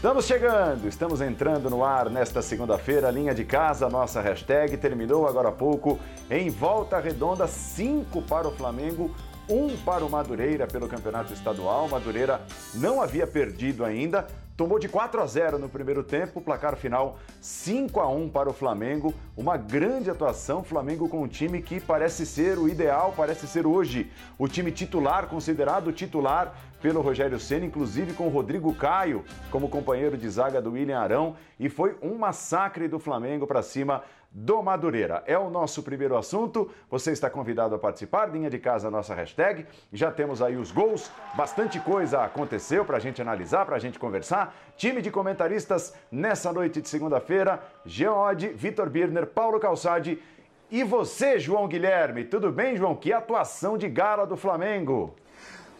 Estamos chegando, estamos entrando no ar nesta segunda-feira. Linha de casa, nossa hashtag terminou agora há pouco. Em volta redonda, 5 para o Flamengo, 1 um para o Madureira pelo campeonato estadual. Madureira não havia perdido ainda, tomou de 4 a 0 no primeiro tempo, placar final 5 a 1 para o Flamengo. Uma grande atuação, Flamengo com um time que parece ser o ideal, parece ser hoje o time titular, considerado titular pelo Rogério Senna, inclusive com o Rodrigo Caio como companheiro de zaga do William Arão, e foi um massacre do Flamengo para cima do Madureira. É o nosso primeiro assunto. Você está convidado a participar. Linha de casa, nossa hashtag. Já temos aí os gols. Bastante coisa aconteceu para a gente analisar, para a gente conversar. Time de comentaristas nessa noite de segunda-feira. Oddi, Vitor Birner, Paulo Calçade e você, João Guilherme. Tudo bem, João? Que atuação de gala do Flamengo.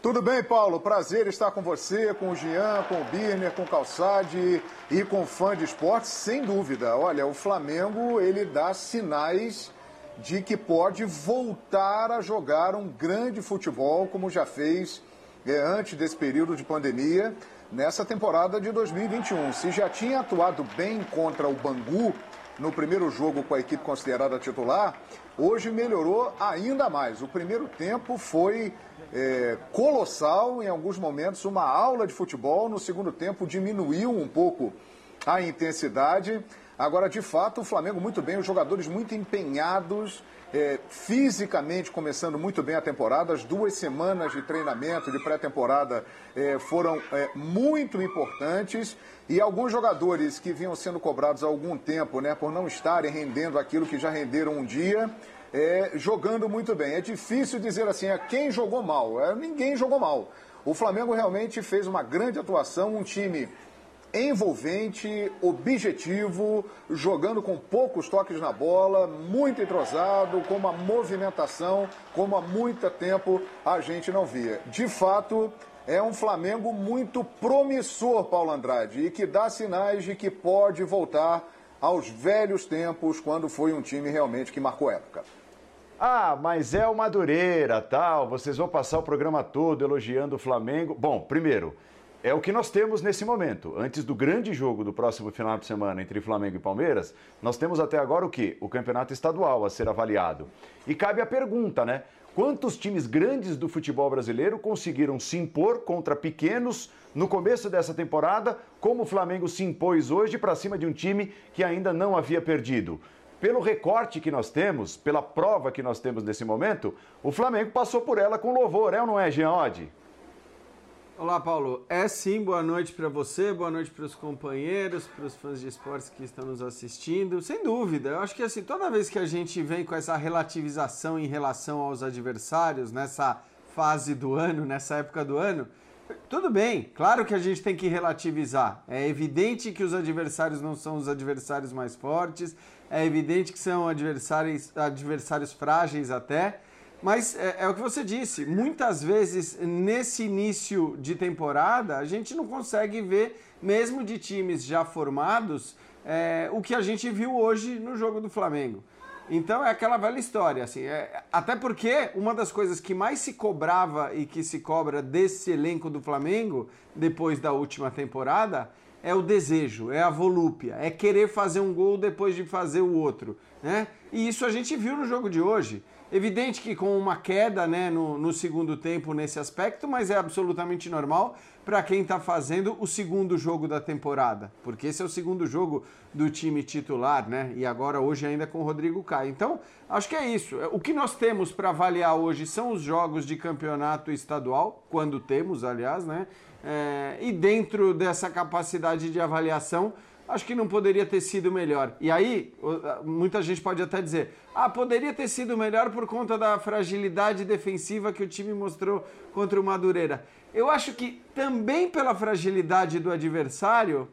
Tudo bem, Paulo? Prazer estar com você, com o Jean, com o Birner, com o Calçade e com o fã de esportes, sem dúvida. Olha, o Flamengo, ele dá sinais de que pode voltar a jogar um grande futebol, como já fez é, antes desse período de pandemia, nessa temporada de 2021. Se já tinha atuado bem contra o Bangu no primeiro jogo com a equipe considerada titular, hoje melhorou ainda mais. O primeiro tempo foi é, colossal em alguns momentos, uma aula de futebol. No segundo tempo diminuiu um pouco a intensidade. Agora, de fato, o Flamengo muito bem, os jogadores muito empenhados, é, fisicamente começando muito bem a temporada. As duas semanas de treinamento, de pré-temporada, é, foram é, muito importantes. E alguns jogadores que vinham sendo cobrados há algum tempo, né, por não estarem rendendo aquilo que já renderam um dia, é, jogando muito bem. É difícil dizer assim, a quem jogou mal. É, ninguém jogou mal. O Flamengo realmente fez uma grande atuação, um time envolvente, objetivo, jogando com poucos toques na bola, muito entrosado, com uma movimentação como há muito tempo a gente não via. De fato, é um Flamengo muito promissor, Paulo Andrade, e que dá sinais de que pode voltar aos velhos tempos, quando foi um time realmente que marcou época. Ah, mas é o Madureira, tal. Vocês vão passar o programa todo elogiando o Flamengo. Bom, primeiro, é o que nós temos nesse momento. Antes do grande jogo do próximo final de semana entre Flamengo e Palmeiras, nós temos até agora o quê? O campeonato estadual a ser avaliado. E cabe a pergunta, né? Quantos times grandes do futebol brasileiro conseguiram se impor contra pequenos no começo dessa temporada, como o Flamengo se impôs hoje para cima de um time que ainda não havia perdido? Pelo recorte que nós temos, pela prova que nós temos nesse momento, o Flamengo passou por ela com louvor, é ou não é, Jean Oddi? Olá, Paulo. É sim, boa noite para você, boa noite para os companheiros, para os fãs de esportes que estão nos assistindo. Sem dúvida, eu acho que assim, toda vez que a gente vem com essa relativização em relação aos adversários, nessa fase do ano, nessa época do ano, tudo bem, claro que a gente tem que relativizar. É evidente que os adversários não são os adversários mais fortes, é evidente que são adversários, adversários frágeis até, mas é, é, o que você disse, muitas vezes nesse início de temporada a gente não consegue ver, mesmo de times já formados, é, o que a gente viu hoje no jogo do Flamengo. Então é aquela velha história, assim, é, até porque uma das coisas que mais se cobrava e que se cobra desse elenco do Flamengo depois da última temporada é o desejo, é a volúpia, é querer fazer um gol depois de fazer o outro, né? E isso a gente viu no jogo de hoje. Evidente que com uma queda né, no, no segundo tempo nesse aspecto, mas é absolutamente normal para quem está fazendo o segundo jogo da temporada, porque esse é o segundo jogo do time titular, né? E agora hoje ainda com o Rodrigo Caio. Então, acho que é isso. O que nós temos para avaliar hoje são os jogos de campeonato estadual, quando temos, aliás, né? É, e dentro dessa capacidade de avaliação, acho que não poderia ter sido melhor. E aí, muita gente pode até dizer: ah, poderia ter sido melhor por conta da fragilidade defensiva que o time mostrou contra o Madureira. Eu acho que também pela fragilidade do adversário,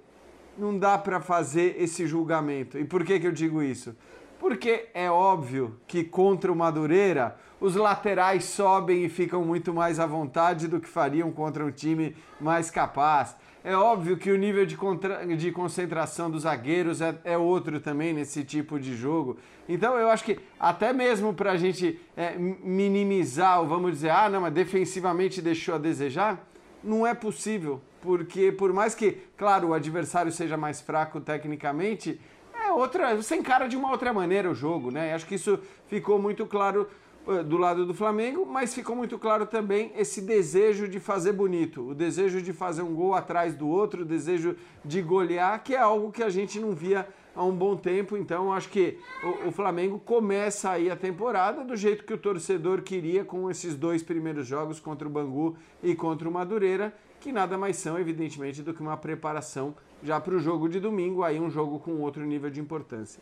não dá para fazer esse julgamento. E por que, que eu digo isso? Porque é óbvio que contra o Madureira os laterais sobem e ficam muito mais à vontade do que fariam contra um time mais capaz. É óbvio que o nível de, contra... de concentração dos zagueiros é, é, outro também nesse tipo de jogo. Então eu acho que até mesmo para a gente é, minimizar, ou vamos dizer, ah, não, mas defensivamente deixou a desejar, não é possível. porque por mais que, claro, o adversário seja mais fraco tecnicamente, é outra, você encara de uma outra maneira o jogo, né? Acho que isso ficou muito claro do lado do Flamengo, mas ficou muito claro também esse desejo de fazer bonito, o desejo de fazer um gol atrás do outro, o desejo de golear, que é algo que a gente não via há um bom tempo. Então, acho que o, o, Flamengo começa aí a temporada do jeito que o torcedor queria com esses dois primeiros jogos contra o Bangu e contra o Madureira, que nada mais são, evidentemente, do que uma preparação já para o jogo de domingo, aí um jogo com outro nível de importância.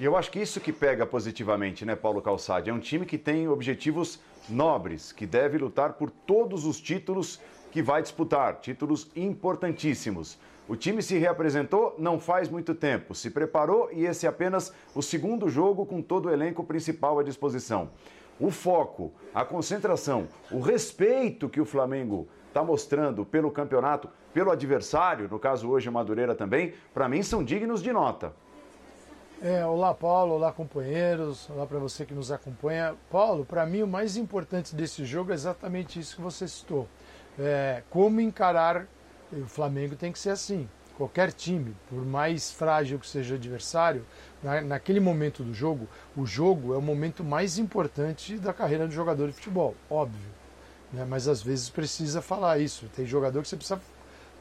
E eu acho que isso que pega positivamente, né, Paulo Calçade? É um time que tem objetivos nobres, que deve lutar por todos os títulos que vai disputar, títulos importantíssimos. O time se reapresentou não faz muito tempo, se preparou e esse é apenas o segundo jogo com todo o elenco principal à disposição. O foco, a concentração, o respeito que o Flamengo está mostrando pelo campeonato, pelo adversário, no caso hoje o Madureira também, para mim são dignos de nota. É, olá Paulo, olá companheiros, olá para você que nos acompanha. Paulo, para mim o mais importante desse jogo é exatamente isso que você citou. É, como encarar o Flamengo tem que ser assim. Qualquer time, por mais frágil que seja o adversário, na, naquele momento do jogo, o jogo é o momento mais importante da carreira do jogador de futebol, óbvio. Né? Mas às vezes precisa falar isso. Tem jogador que você precisa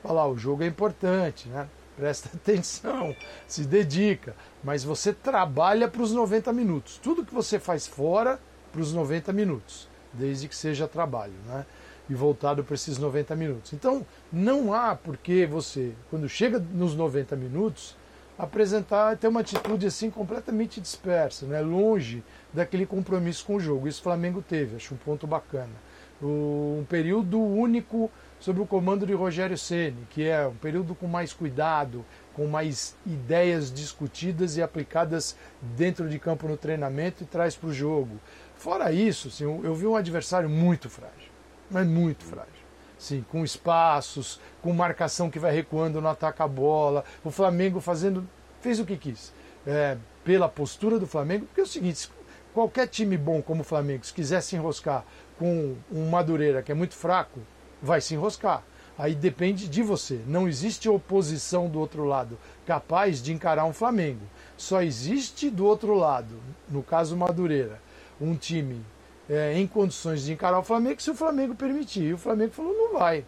falar, o jogo é importante, né? Presta atenção, se dedica, mas você trabalha para os 90 minutos. Tudo que você faz fora para os 90 minutos, desde que seja trabalho. Né? e voltado para esses 90 minutos. Então, não há por que você, quando chega nos 90 minutos, apresentar, ter uma atitude assim completamente dispersa, né? longe daquele compromisso com o jogo. Isso o Flamengo teve, acho um ponto bacana. Um período único sob o comando de Rogério Ceni, que é um período com mais cuidado, com mais ideias discutidas e aplicadas dentro de campo no treinamento e traz para o jogo. Fora isso, assim, eu vi um adversário muito frágil mas muito frágil. Sim, com espaços, com marcação que vai recuando no ataque a bola. O Flamengo fazendo. fez o que quis. É, pela postura do Flamengo, porque é o seguinte: qualquer time bom como o Flamengo, se quiser se enroscar com um Madureira que é muito fraco, vai se enroscar. Aí depende de você. Não existe oposição do outro lado capaz de encarar um Flamengo. Só existe do outro lado, no caso Madureira, um time é, em condições de encarar o Flamengo se o Flamengo permitir. E o Flamengo falou: não vai.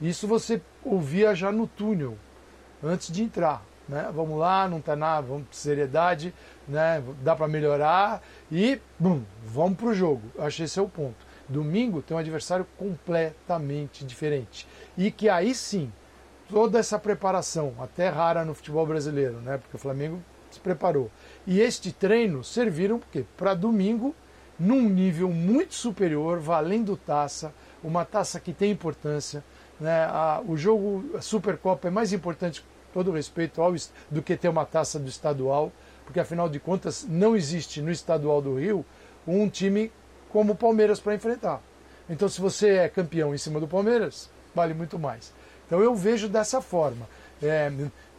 Isso você ouvia já no túnel, antes de entrar. Né? Vamos lá, não está nada, vamos seriedade, né? dá para melhorar e bum, vamos para o jogo. Acho esse é o ponto. Domingo tem um adversário completamente diferente. E que aí sim, toda essa preparação, até rara no futebol brasileiro, né? porque o Flamengo se preparou. E este treino serviram para domingo num nível muito superior, valendo taça, uma taça que tem importância. Né? A, o jogo a Supercopa é mais importante, todo respeito, ao, do que ter uma taça do estadual, porque afinal de contas não existe no estadual do Rio um time como o Palmeiras para enfrentar. Então, se você é campeão em cima do Palmeiras, vale muito mais. Então, eu vejo dessa forma. É,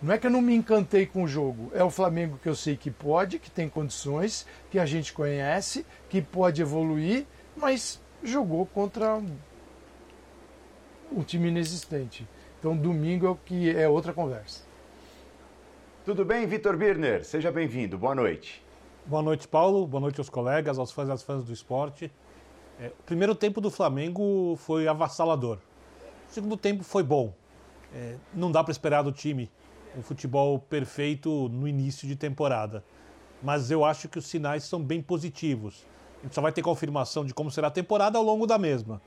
não é que eu não me encantei com o jogo, é o Flamengo que eu sei que pode, que tem condições, que a gente conhece, que pode evoluir, mas jogou contra um time inexistente. Então domingo é o que é outra conversa. Tudo bem, Vitor Birner? Seja bem-vindo. Boa noite. Boa noite, Paulo. Boa noite aos colegas, aos fãs e às fãs do esporte. É, o primeiro tempo do Flamengo foi avassalador. O segundo tempo foi bom. É, não dá para esperar do time um futebol perfeito no início de temporada. Mas eu acho que os sinais são bem positivos. A gente só vai ter confirmação de como será a temporada ao longo da mesma.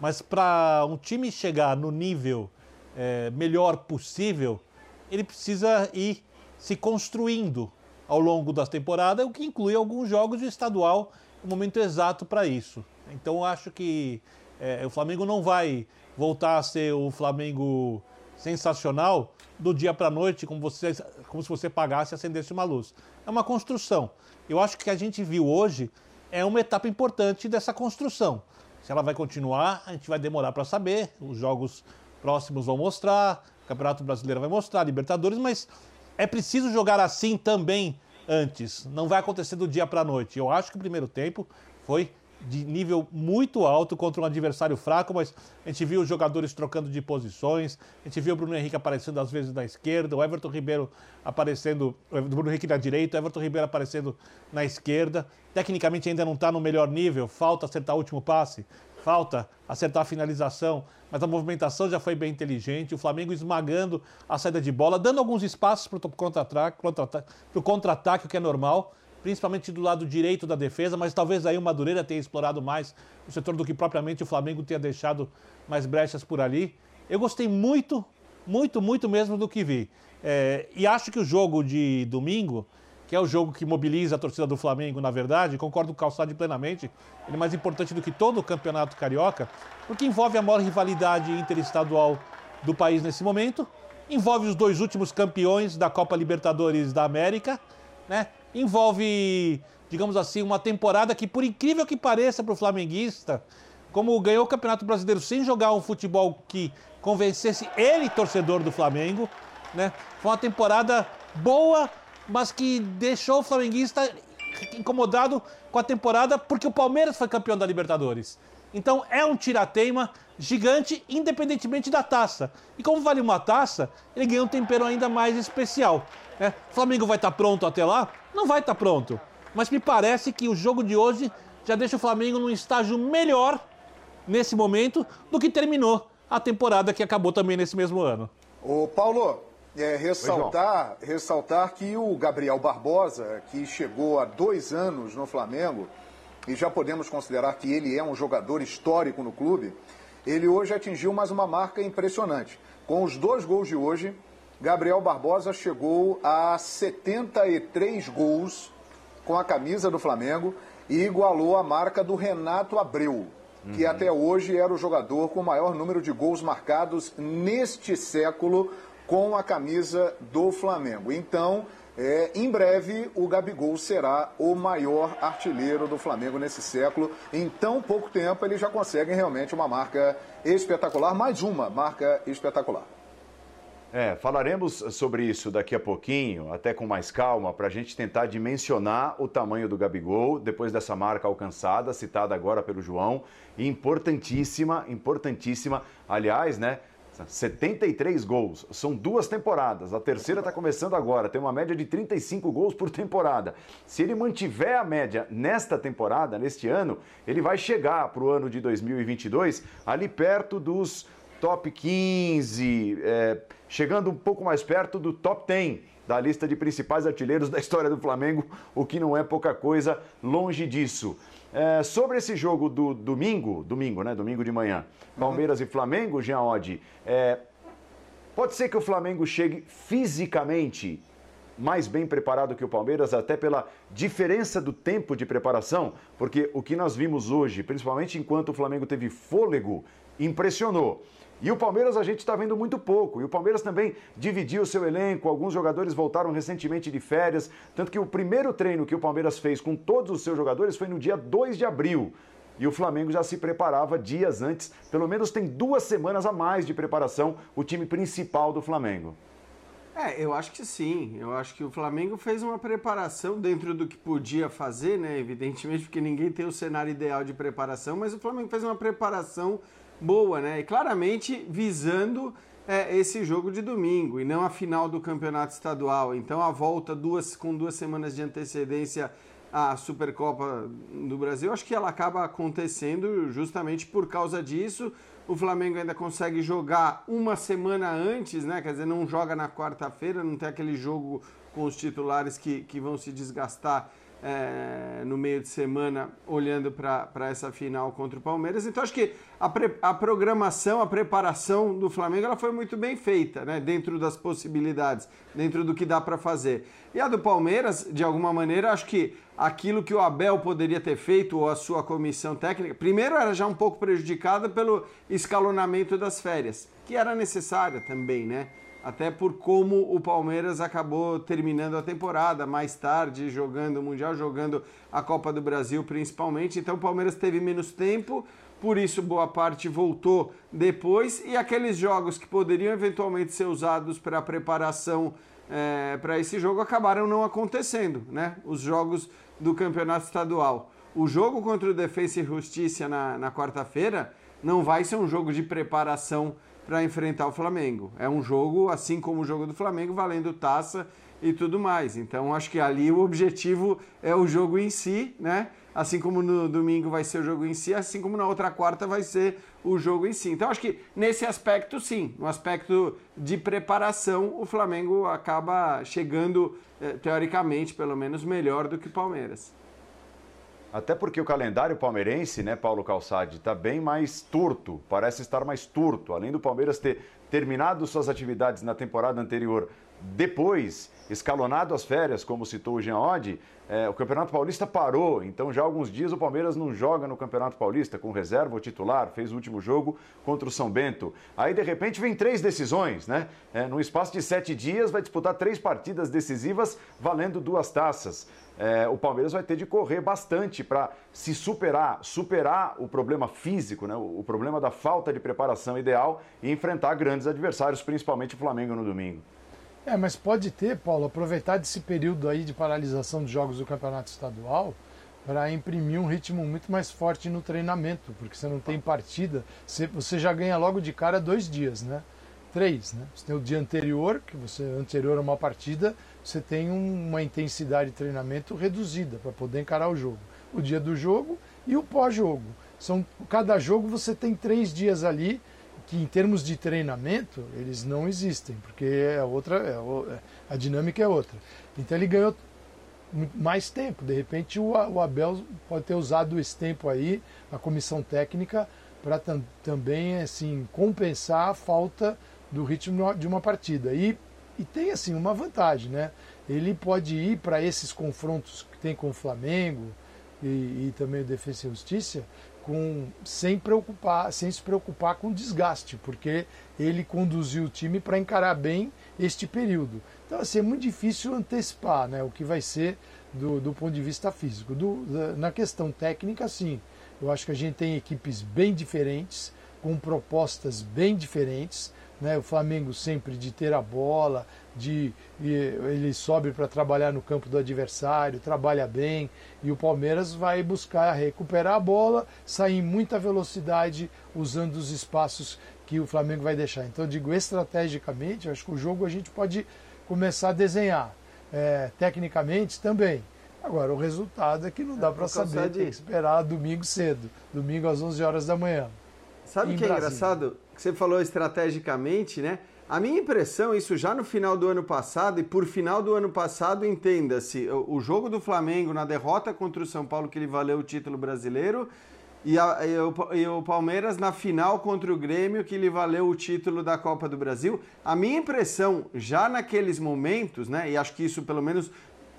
Mas para um time chegar no nível é, melhor possível, ele precisa ir se construindo ao longo da temporada, o que inclui alguns jogos de estadual, o momento exato para isso. Então acho que é, o Flamengo não vai voltar a ser o Flamengo sensacional do dia para a noite, como, você, como se você pagasse e acendesse uma luz. É uma construção. Eu acho que a gente viu hoje é uma etapa importante dessa construção. Se ela vai continuar, a gente vai demorar para saber. Os jogos próximos vão mostrar, o Campeonato Brasileiro vai mostrar, Libertadores, mas é preciso jogar assim também antes. Não vai acontecer do dia para a noite. Eu acho que o primeiro tempo foi de nível muito alto contra um adversário fraco, mas a gente viu os jogadores trocando de posições, a gente viu o Bruno Henrique aparecendo às vezes na esquerda, o Everton Ribeiro aparecendo, o Bruno Henrique na direita, o Everton Ribeiro aparecendo na esquerda. Tecnicamente ainda não está no melhor nível, falta acertar o último passe, falta acertar a finalização, mas a movimentação já foi bem inteligente, o Flamengo esmagando a saída de bola, dando alguns espaços para o contra-ataque, contra contra o que é normal principalmente do lado direito da defesa, mas talvez aí o Madureira tenha explorado mais o setor do que propriamente o Flamengo tenha deixado mais brechas por ali. Eu gostei muito, muito, muito mesmo do que vi. É, e acho que o jogo de domingo, que é o jogo que mobiliza a torcida do Flamengo, na verdade, concordo com o Calçado plenamente, ele é mais importante do que todo o campeonato carioca, porque envolve a maior rivalidade interestadual do país nesse momento, envolve os dois últimos campeões da Copa Libertadores da América, né? envolve, digamos assim, uma temporada que, por incrível que pareça para o flamenguista, como ganhou o Campeonato Brasileiro sem jogar um futebol que convencesse ele, torcedor do Flamengo, né? Foi uma temporada boa, mas que deixou o flamenguista incomodado com a temporada porque o Palmeiras foi campeão da Libertadores. Então é um tirateima gigante, independentemente da taça. E como vale uma taça, ele ganha um tempero ainda mais especial. Né? O Flamengo vai estar tá pronto até lá? Não vai estar tá pronto. Mas me parece que o jogo de hoje já deixa o Flamengo num estágio melhor nesse momento do que terminou a temporada que acabou também nesse mesmo ano. O Paulo, é, ressaltar, Oi, ressaltar que o Gabriel Barbosa, que chegou há dois anos no Flamengo, e já podemos considerar que ele é um jogador histórico no clube, ele hoje atingiu mais uma marca impressionante. Com os dois gols de hoje, Gabriel Barbosa chegou a 73 gols com a camisa do Flamengo e igualou a marca do Renato Abreu, que uhum. até hoje era o jogador com o maior número de gols marcados neste século com a camisa do Flamengo. Então, é, em breve, o Gabigol será o maior artilheiro do Flamengo nesse século. Em tão pouco tempo, ele já consegue realmente uma marca espetacular, mais uma marca espetacular. É, falaremos sobre isso daqui a pouquinho, até com mais calma, para a gente tentar dimensionar o tamanho do Gabigol depois dessa marca alcançada, citada agora pelo João. Importantíssima, importantíssima. Aliás, né? 73 gols, são duas temporadas. A terceira está começando agora, tem uma média de 35 gols por temporada. Se ele mantiver a média nesta temporada, neste ano, ele vai chegar para o ano de 2022 ali perto dos top 15, é, chegando um pouco mais perto do top 10 da lista de principais artilheiros da história do Flamengo, o que não é pouca coisa, longe disso. É, sobre esse jogo do domingo, domingo, né? Domingo de manhã, Palmeiras uhum. e Flamengo, Jean Oddi, é, pode ser que o Flamengo chegue fisicamente mais bem preparado que o Palmeiras, até pela diferença do tempo de preparação, porque o que nós vimos hoje, principalmente enquanto o Flamengo teve fôlego, impressionou. E o Palmeiras a gente está vendo muito pouco. E o Palmeiras também dividiu o seu elenco. Alguns jogadores voltaram recentemente de férias. Tanto que o primeiro treino que o Palmeiras fez com todos os seus jogadores foi no dia 2 de abril. E o Flamengo já se preparava dias antes. Pelo menos tem duas semanas a mais de preparação o time principal do Flamengo. É, eu acho que sim. Eu acho que o Flamengo fez uma preparação dentro do que podia fazer, né? Evidentemente, porque ninguém tem o cenário ideal de preparação, mas o Flamengo fez uma preparação boa, né? E claramente visando é, esse jogo de domingo e não a final do campeonato estadual. Então a volta duas, com duas semanas de antecedência à Supercopa do Brasil, acho que ela acaba acontecendo justamente por causa disso. O Flamengo ainda consegue jogar uma semana antes, né? Quer dizer, não joga na quarta-feira, não tem aquele jogo com os titulares que, que vão se desgastar é, no meio de semana olhando para essa final contra o Palmeiras. Então acho que a, pre, a programação, a preparação do Flamengo ela foi muito bem feita, né? dentro das possibilidades, dentro do que dá para fazer. E a do Palmeiras, de alguma maneira, acho que aquilo que o Abel poderia ter feito, ou a sua comissão técnica, primeiro era já um pouco prejudicada pelo escalonamento das férias, que era necessária também, né? Até por como o Palmeiras acabou terminando a temporada mais tarde, jogando o Mundial, jogando a Copa do Brasil principalmente. Então o Palmeiras teve menos tempo, por isso boa parte voltou depois. E aqueles jogos que poderiam eventualmente ser usados para preparação é, para esse jogo acabaram não acontecendo, né? Os jogos do campeonato estadual. o jogo contra o Defensa e Justiça na, na quarta-feira não vai ser um jogo de preparação para enfrentar o Flamengo. É um jogo, assim como o jogo do Flamengo, valendo taça e tudo mais. Então, acho que ali o objetivo é o jogo em si, né? Assim como no domingo vai ser o jogo em si, assim como na outra quarta vai ser o jogo em si. Então, acho que nesse aspecto, sim, no aspecto de preparação, o Flamengo acaba chegando, eh, teoricamente, pelo menos, melhor do que o Palmeiras. Até porque o calendário palmeirense, né, Paulo Calçade, está bem mais turto, parece estar mais turto. Além do Palmeiras ter terminado suas atividades na temporada anterior depois, escalonado as férias, como citou o Jean Oddi, é, o Campeonato Paulista parou, então já há alguns dias o Palmeiras não joga no Campeonato Paulista com reserva ou titular, fez o último jogo contra o São Bento. Aí de repente vem três decisões, né? É, no espaço de sete dias vai disputar três partidas decisivas valendo duas taças. É, o Palmeiras vai ter de correr bastante para se superar, superar o problema físico, né? o, problema da falta de preparação ideal e enfrentar grandes adversários, principalmente o Flamengo no domingo. É, mas pode ter, Paulo, aproveitar desse período aí de paralisação de jogos do campeonato estadual para imprimir um ritmo muito mais forte no treinamento, porque você não tem partida, você já ganha logo de cara dois dias, né? Três, né? Você tem o dia anterior, que você anterior a uma partida, você tem uma intensidade de treinamento reduzida para poder encarar o jogo. O dia do jogo e o pós-jogo. São cada jogo você tem três dias ali que em termos de treinamento eles não existem, porque é outra, é, é, a dinâmica é outra. Então ele ganhou mais tempo. De repente o, o Abel pode ter usado esse tempo aí, a comissão técnica, para tam, também assim compensar a falta do ritmo de uma partida. E, e tem assim uma vantagem, né? Ele pode ir para esses confrontos que tem com o Flamengo e, e também o Defesa e Justiça com, sem, preocupar, sem se preocupar com desgaste, porque ele conduziu o time para encarar bem este período. Então, assim, é muito difícil antecipar né, o que vai ser do, do ponto de vista físico. Do, da, na questão técnica, sim, eu acho que a gente tem equipes bem diferentes, com propostas bem diferentes. Né? O Flamengo sempre de ter a bola, de ele sobe para trabalhar no campo do adversário, trabalha bem, e o Palmeiras vai buscar recuperar a bola, sair em muita velocidade, usando os espaços que o Flamengo vai deixar. Então, eu digo estrategicamente, acho que o jogo a gente pode começar a desenhar. É, tecnicamente também. Agora, o resultado é que não dá é, para saber, tem que esperar domingo cedo, domingo às 11 horas da manhã. Sabe o que é engraçado? Que você falou estrategicamente, né? A minha impressão, isso já no final do ano passado, e por final do ano passado, entenda-se, o jogo do Flamengo na derrota contra o São Paulo, que ele valeu o título brasileiro, e, a, e, o, e, o, Palmeiras na final contra o Grêmio, que lhe valeu o título da Copa do Brasil. A minha impressão, já naqueles momentos, né, e acho que isso pelo menos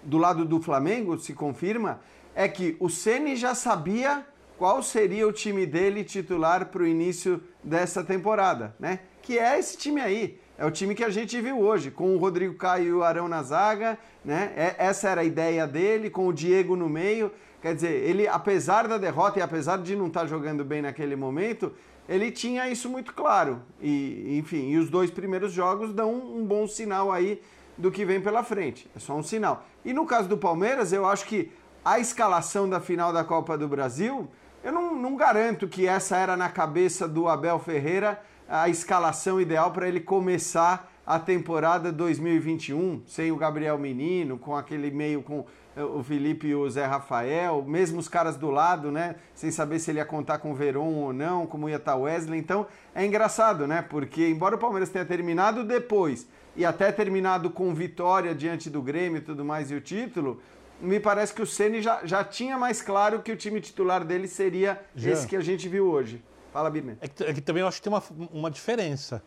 do lado do Flamengo se confirma, é que o Ceni já sabia qual seria o time dele titular para o início dessa temporada, né? que é esse time aí. É o time que a gente viu hoje, com o Rodrigo Caio e o Arão na zaga, né? É, essa era a ideia dele, com o Diego no meio. Quer dizer, ele, apesar da derrota e apesar de não estar tá jogando bem naquele momento, ele tinha isso muito claro. E, enfim, e os dois primeiros jogos dão um, um bom sinal aí do que vem pela frente. É só um sinal. E no caso do Palmeiras, eu acho que a escalação da final da Copa do Brasil, eu não, não garanto que essa era na cabeça do Abel Ferreira a escalação ideal para ele começar a temporada 2021, sem o Gabriel Menino, com aquele meio com eh, o Felipe e o Zé Rafael, mesmo os caras do lado, né? Sem saber se ele ia contar com o Veron ou não, como ia estar tá Wesley. Então é engraçado, né? Porque embora o Palmeiras tenha terminado depois e até terminado com vitória diante do Grêmio e tudo mais e o título, me parece que o Ceni já, já tinha mais claro que o time titular dele seria já. esse que a gente viu hoje. Fala, Birner. É que, é que também eu acho que tem uma, uma diferença.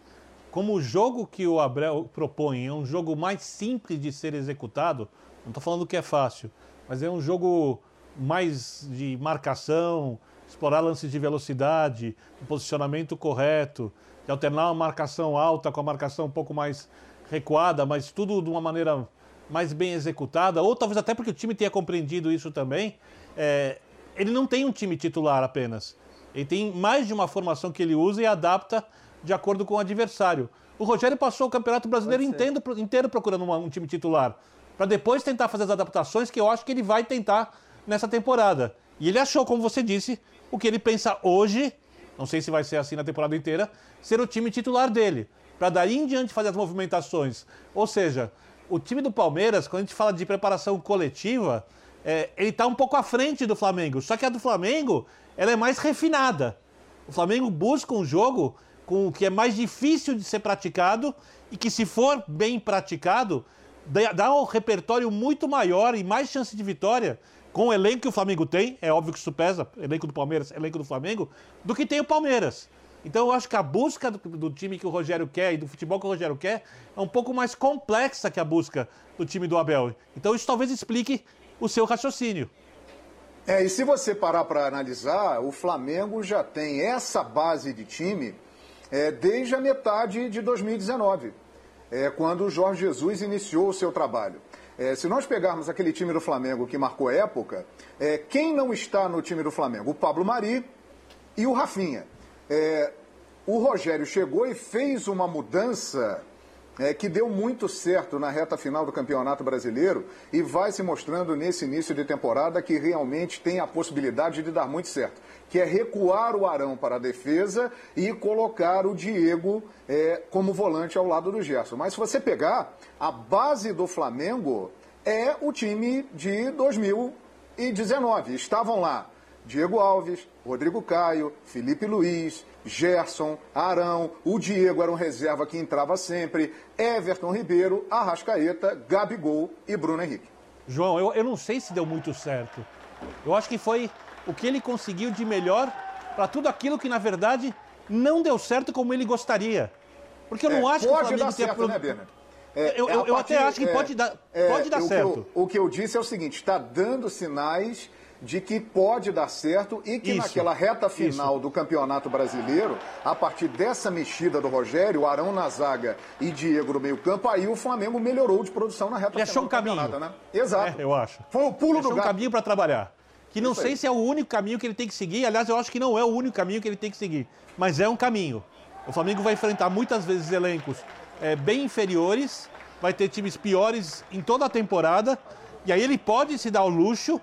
Como o jogo que o Abreu propõe é um jogo mais simples de ser executado, não estou falando que é fácil, mas é um jogo mais de marcação, explorar lances de velocidade, um posicionamento correto, de alternar uma marcação alta com a marcação um pouco mais recuada, mas tudo de uma maneira mais bem executada, ou talvez até porque o time tenha compreendido isso também, é, ele não tem um time titular apenas. Ele tem mais de uma formação que ele usa e adapta de acordo com o adversário. O Rogério passou o Campeonato Brasileiro inteiro, inteiro procurando uma, um time titular, para depois tentar fazer as adaptações que eu acho que ele vai tentar nessa temporada. E ele achou, como você disse, o que ele pensa hoje, não sei se vai ser assim na temporada inteira, ser o time titular dele, para daí em diante fazer as movimentações. Ou seja, o time do Palmeiras, quando a gente fala de preparação coletiva, é, ele está um pouco à frente do Flamengo. Só que a do Flamengo, ela é mais refinada. O Flamengo busca um jogo com o que é mais difícil de ser praticado e que, se for bem praticado, dá um repertório muito maior e mais chance de vitória com o elenco que o Flamengo tem, é óbvio que isso pesa, elenco do Palmeiras, elenco do Flamengo, do que tem o Palmeiras. Então eu acho que a busca do, do, time que o Rogério quer e do futebol que o Rogério quer é um pouco mais complexa que a busca do time do Abel. Então isso talvez explique o seu raciocínio. É, e se você parar para analisar, o Flamengo já tem essa base de time é, desde a metade de 2019, é, quando o Jorge Jesus iniciou o seu trabalho. É, se nós pegarmos aquele time do Flamengo que marcou época, é, quem não está no time do Flamengo? O Pablo Mari e o Rafinha. É, o Rogério chegou e fez uma mudança é, que deu muito certo na reta final do Campeonato Brasileiro e vai se mostrando nesse início de temporada que realmente tem a possibilidade de dar muito certo, que é recuar o Arão para a defesa e colocar o Diego é, como volante ao lado do Gerson. Mas se você pegar, a base do Flamengo é o time de 2019. Estavam lá Diego Alves, Rodrigo Caio, Felipe Luiz, Gerson, Arão, o Diego era um reserva que entrava sempre, Everton Ribeiro, Arrascaeta, Gabigol e Bruno Henrique. João, eu, eu não sei se deu muito certo. Eu acho que foi o que ele conseguiu de melhor para tudo aquilo que, na verdade, não deu certo como ele gostaria. Porque eu não é, acho que o Flamengo dar certo, né? É, eu, eu, eu até acho que é, pode dar, é, pode dar certo. o que eu disse é o seguinte: está dando sinais de que pode dar certo e que Isso. naquela reta final Isso. do Campeonato Brasileiro, a partir dessa mexida do Rogério, Arão na zaga e Diego no meio-campo, aí o Flamengo melhorou de produção na reta Ele final achou um caminho. Né? Exato. É, eu acho. Foi o pulo Ele do gato. um caminho para trabalhar. Que não Isso sei aí. se é o único caminho que ele tem que seguir. Aliás, eu acho que não é o único caminho que ele tem que seguir. Mas é um caminho. O Flamengo vai enfrentar muitas vezes elencos é, bem inferiores, vai ter times piores em toda a temporada. E aí ele pode se dar o luxo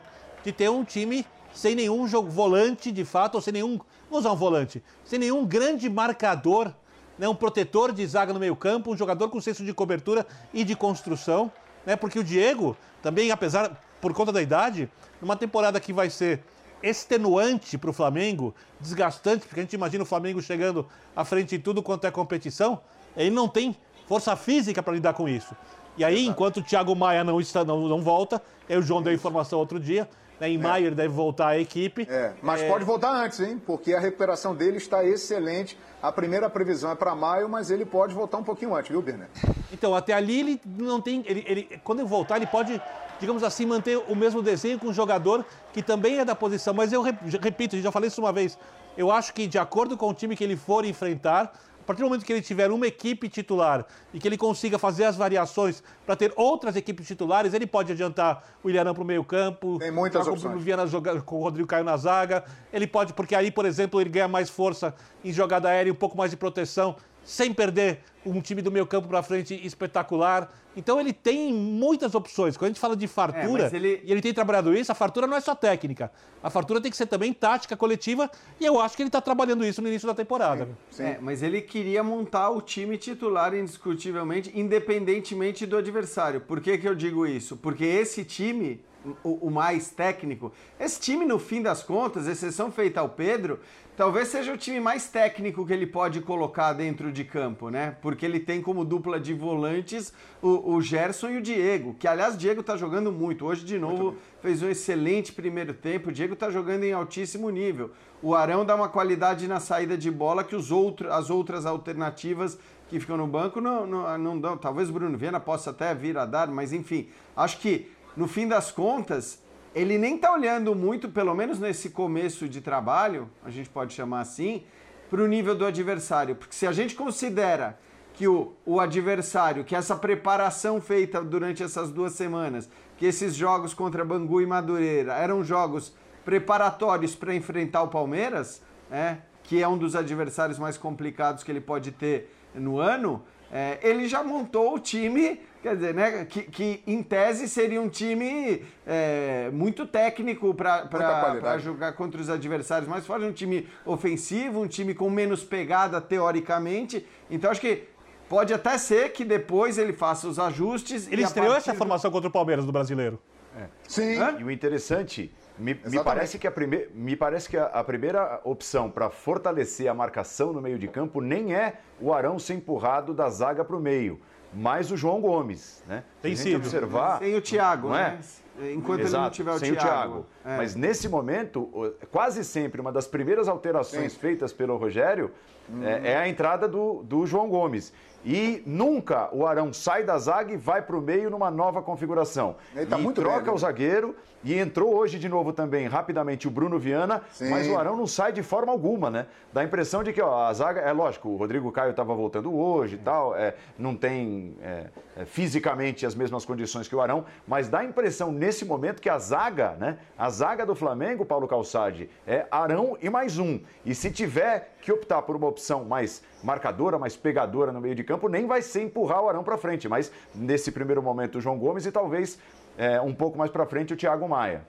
de ter um time sem nenhum jogo, volante de fato, ou sem nenhum. Vamos usar um volante, sem nenhum grande marcador, né, um protetor de zaga no meio-campo, um jogador com senso de cobertura e de construção, né? Porque o Diego, também, apesar, por conta da idade, numa temporada que vai ser extenuante para o Flamengo, desgastante, porque a gente imagina o Flamengo chegando à frente em tudo quanto é competição, ele não tem força física para lidar com isso. E aí, enquanto o Thiago Maia não, está, não, não volta, o João deu informação outro dia, né? Em é. maio ele deve voltar à equipe. É, mas é... pode voltar antes, hein? Porque a recuperação dele está excelente. A primeira previsão é para maio, mas ele pode voltar um pouquinho antes, viu, Bernet? Então, até ali ele não tem. Ele, ele, quando ele voltar, ele pode, digamos assim, manter o mesmo desenho com um jogador que também é da posição. Mas eu repito, já falei isso uma vez. Eu acho que, de acordo com o time que ele for enfrentar, partir do momento que ele tiver uma equipe titular e que ele consiga fazer as variações para ter outras equipes titulares, ele pode adiantar o Ilharão para o meio campo, Tem muitas com opções. o Viana com o Rodrigo Caio na zaga, ele pode, porque aí, por exemplo, ele ganha mais força em jogada aérea, um pouco mais de proteção, sem perder um time do meio campo para frente espetacular. Então ele tem muitas opções. Quando a gente fala de fartura, é, ele... e ele tem trabalhado isso, a fartura não é só técnica. A fartura tem que ser também tática coletiva, e eu acho que ele está trabalhando isso no início da temporada. Sim, sim. É, mas ele queria montar o time titular indiscutivelmente, independentemente do adversário. Por que, que eu digo isso? Porque esse time o, o, mais técnico. Esse time, no fim das contas, exceção feita ao Pedro, talvez seja o time mais técnico que ele pode colocar dentro de campo, né? Porque ele tem como dupla de volantes o, o Gerson e o Diego, que aliás, o Diego tá jogando muito. Hoje, de novo, fez um excelente primeiro tempo. O Diego tá jogando em altíssimo nível. O Arão dá uma qualidade na saída de bola que os outro, as outras alternativas que ficam no banco não, não, não dão. Talvez o Bruno Viana possa até vir a dar, mas enfim, acho que no fim das contas, ele nem está olhando muito, pelo menos nesse começo de trabalho, a gente pode chamar assim, para o nível do adversário. Porque se a gente considera que o, o adversário, que essa preparação feita durante essas duas semanas, que esses jogos contra Bangu e Madureira eram jogos preparatórios para enfrentar o Palmeiras, né, que é um dos adversários mais complicados que ele pode ter no ano, é, ele já montou o time Quer dizer, né? Que, que em tese seria um time é, muito técnico para jogar contra os adversários mais fortes, um time ofensivo, um time com menos pegada teoricamente. Então acho que pode até ser que depois ele faça os ajustes. Ele estreou essa formação contra o Palmeiras do brasileiro. É. Sim. Hã? E o interessante me, me, parece que a primeira, me parece que a, a primeira opção para fortalecer a marcação no meio de campo nem é o Arão ser empurrado da zaga para o meio, mas o João Gomes, né? Tem Se sido. observar, sem o Thiago, né? É? Enquanto Exato, ele não tiver o sem Thiago. O Thiago. É. Mas nesse momento, quase sempre uma das primeiras alterações Sim. feitas pelo Rogério uhum. é, é, a entrada do, do João Gomes. E nunca o Arão sai da zaga e vai para o meio numa nova configuração. Ele tá e muito troca bem, né? o zagueiro e entrou hoje de novo também, rapidamente, o Bruno Viana, Sim. mas o Arão não sai de forma alguma, né? Dá a impressão de que ó, a zaga, é lógico, o Rodrigo Caio estava voltando hoje e tal, é, não tem é, é, fisicamente as mesmas condições que o Arão, mas dá a impressão nesse momento que a zaga, né? A zaga do Flamengo, Paulo Calçade, é Arão e mais um. E se tiver que optar por uma opção mais marcadora, mais pegadora no meio de campo, nem vai ser empurrar o Arão para frente, mas nesse primeiro momento o João Gomes e talvez é, um pouco mais para frente o Thiago Maia.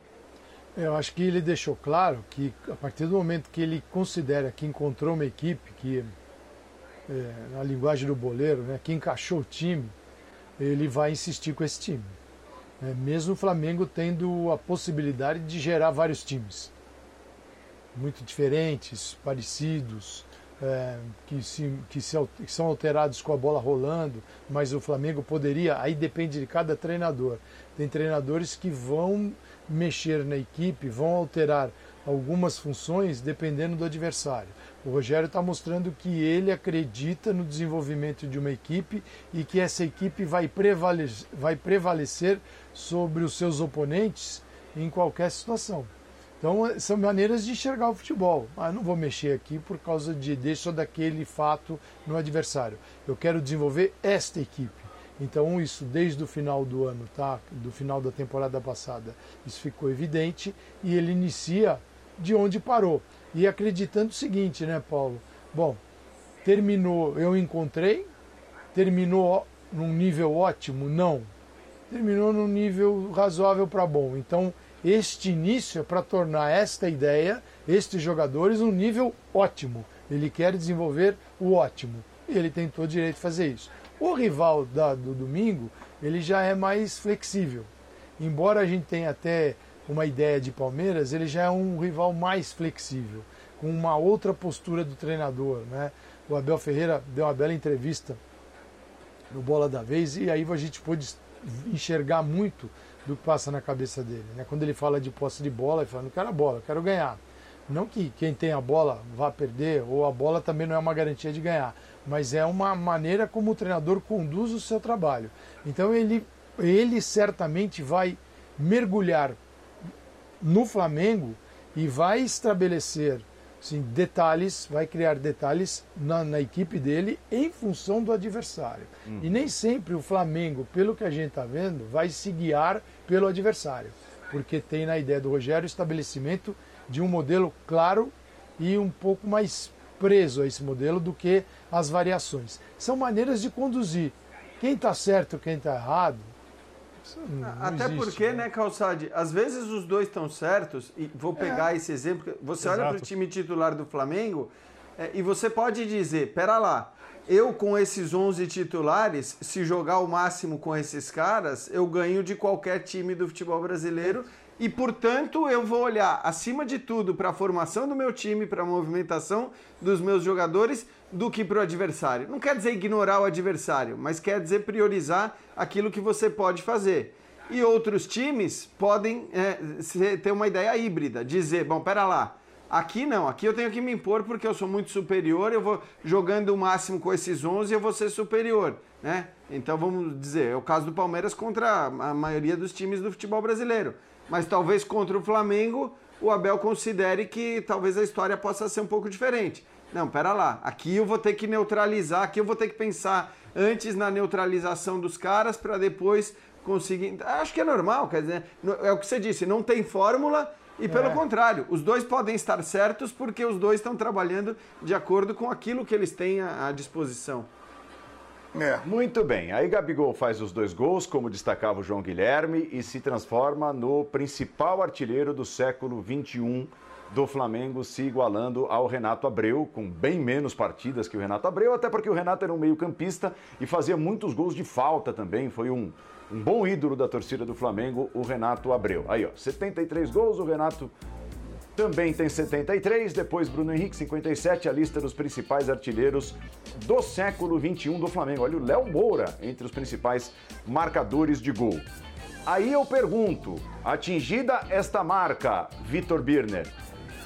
Eu acho que ele deixou claro que a partir do momento que ele considera que encontrou uma equipe que, é, na linguagem do boleiro, né, que encaixou o time, ele vai insistir com esse time. É, mesmo o Flamengo tendo a possibilidade de gerar vários times muito diferentes, parecidos, é, que, se, que, se, que são alterados com a bola rolando, mas o Flamengo poderia, aí depende de cada treinador. Tem treinadores que vão mexer na equipe, vão alterar algumas funções dependendo do adversário. O Rogério está mostrando que ele acredita no desenvolvimento de uma equipe e que essa equipe vai prevalecer, vai prevalecer sobre os seus oponentes em qualquer situação. Então, são maneiras de enxergar o futebol. Ah, não vou mexer aqui por causa de ou daquele fato no adversário. Eu quero desenvolver esta equipe. Então, isso desde o final do ano, tá? do final da temporada passada, isso ficou evidente e ele inicia de onde parou. E acreditando o seguinte, né, Paulo? Bom, terminou, eu encontrei, terminou num nível ótimo? Não. Terminou num nível razoável para bom. Então, este início é para tornar esta ideia, estes jogadores, um nível ótimo. Ele quer desenvolver o ótimo. E ele tem todo o direito de fazer isso. O rival da, do domingo, ele já é mais flexível. Embora a gente tenha até uma ideia de Palmeiras, ele já é um rival mais flexível, com uma outra postura do treinador. Né? O Abel Ferreira deu uma bela entrevista no Bola da Vez e aí a gente pôde enxergar muito do que passa na cabeça dele. Né? Quando ele fala de posse de bola, ele fala, não quero a bola, quero ganhar. Não que quem tem a bola vá perder, ou a bola também não é uma garantia de ganhar, mas é uma maneira como o treinador conduz o seu trabalho. Então ele, ele certamente vai mergulhar no Flamengo e vai estabelecer Sim, detalhes, vai criar detalhes na, na, equipe dele em função do adversário. Uhum. E nem sempre o Flamengo, pelo que a gente está vendo, vai se guiar pelo adversário, porque tem na ideia do Rogério o estabelecimento de um modelo claro e um pouco mais preso a esse modelo do que as variações. São maneiras de conduzir. Quem está certo, quem está errado, não Até existe, porque, né, né Calçade, às vezes os dois estão certos, e vou é. pegar é. esse exemplo, você Exato. olha para o time titular do Flamengo é, e você pode dizer, pera lá, eu com esses 11 titulares, se jogar o máximo com esses caras, eu ganho de qualquer time do futebol brasileiro e, portanto, eu vou olhar acima de tudo para a formação do meu time, para a movimentação dos meus jogadores do que para o adversário. Não quer dizer ignorar o adversário, mas quer dizer priorizar aquilo que você pode fazer. E outros times podem é, ter uma ideia híbrida, dizer, bom, pera lá, aqui não, aqui eu tenho que me impor porque eu sou muito superior, eu vou jogando o máximo com esses 11 eu vou ser superior, né? Então vamos dizer, é o caso do Palmeiras contra a maioria dos times do futebol brasileiro. Mas talvez contra o Flamengo o Abel considere que talvez a história possa ser um pouco diferente. Não, pera lá. Aqui eu vou ter que neutralizar, aqui eu vou ter que pensar antes na neutralização dos caras para depois conseguir. Acho que é normal, quer dizer, é o que você disse, não tem fórmula e é. pelo contrário, os dois podem estar certos porque os dois estão trabalhando de acordo com aquilo que eles têm à disposição. É. Muito bem. Aí Gabigol faz os dois gols, como destacava o João Guilherme, e se transforma no principal artilheiro do século XXI do Flamengo, se igualando ao Renato Abreu, com bem menos partidas que o Renato Abreu, até porque o Renato era um meio-campista e fazia muitos gols de falta também. Foi um, um bom ídolo da torcida do Flamengo, o Renato Abreu. Aí, ó, 73 gols, o Renato também tem 73, depois Bruno Henrique, 57, a lista dos principais artilheiros do século 21 do Flamengo. Olha o Léo Moura entre os principais marcadores de gol. Aí eu pergunto, atingida esta marca, Vitor Birner,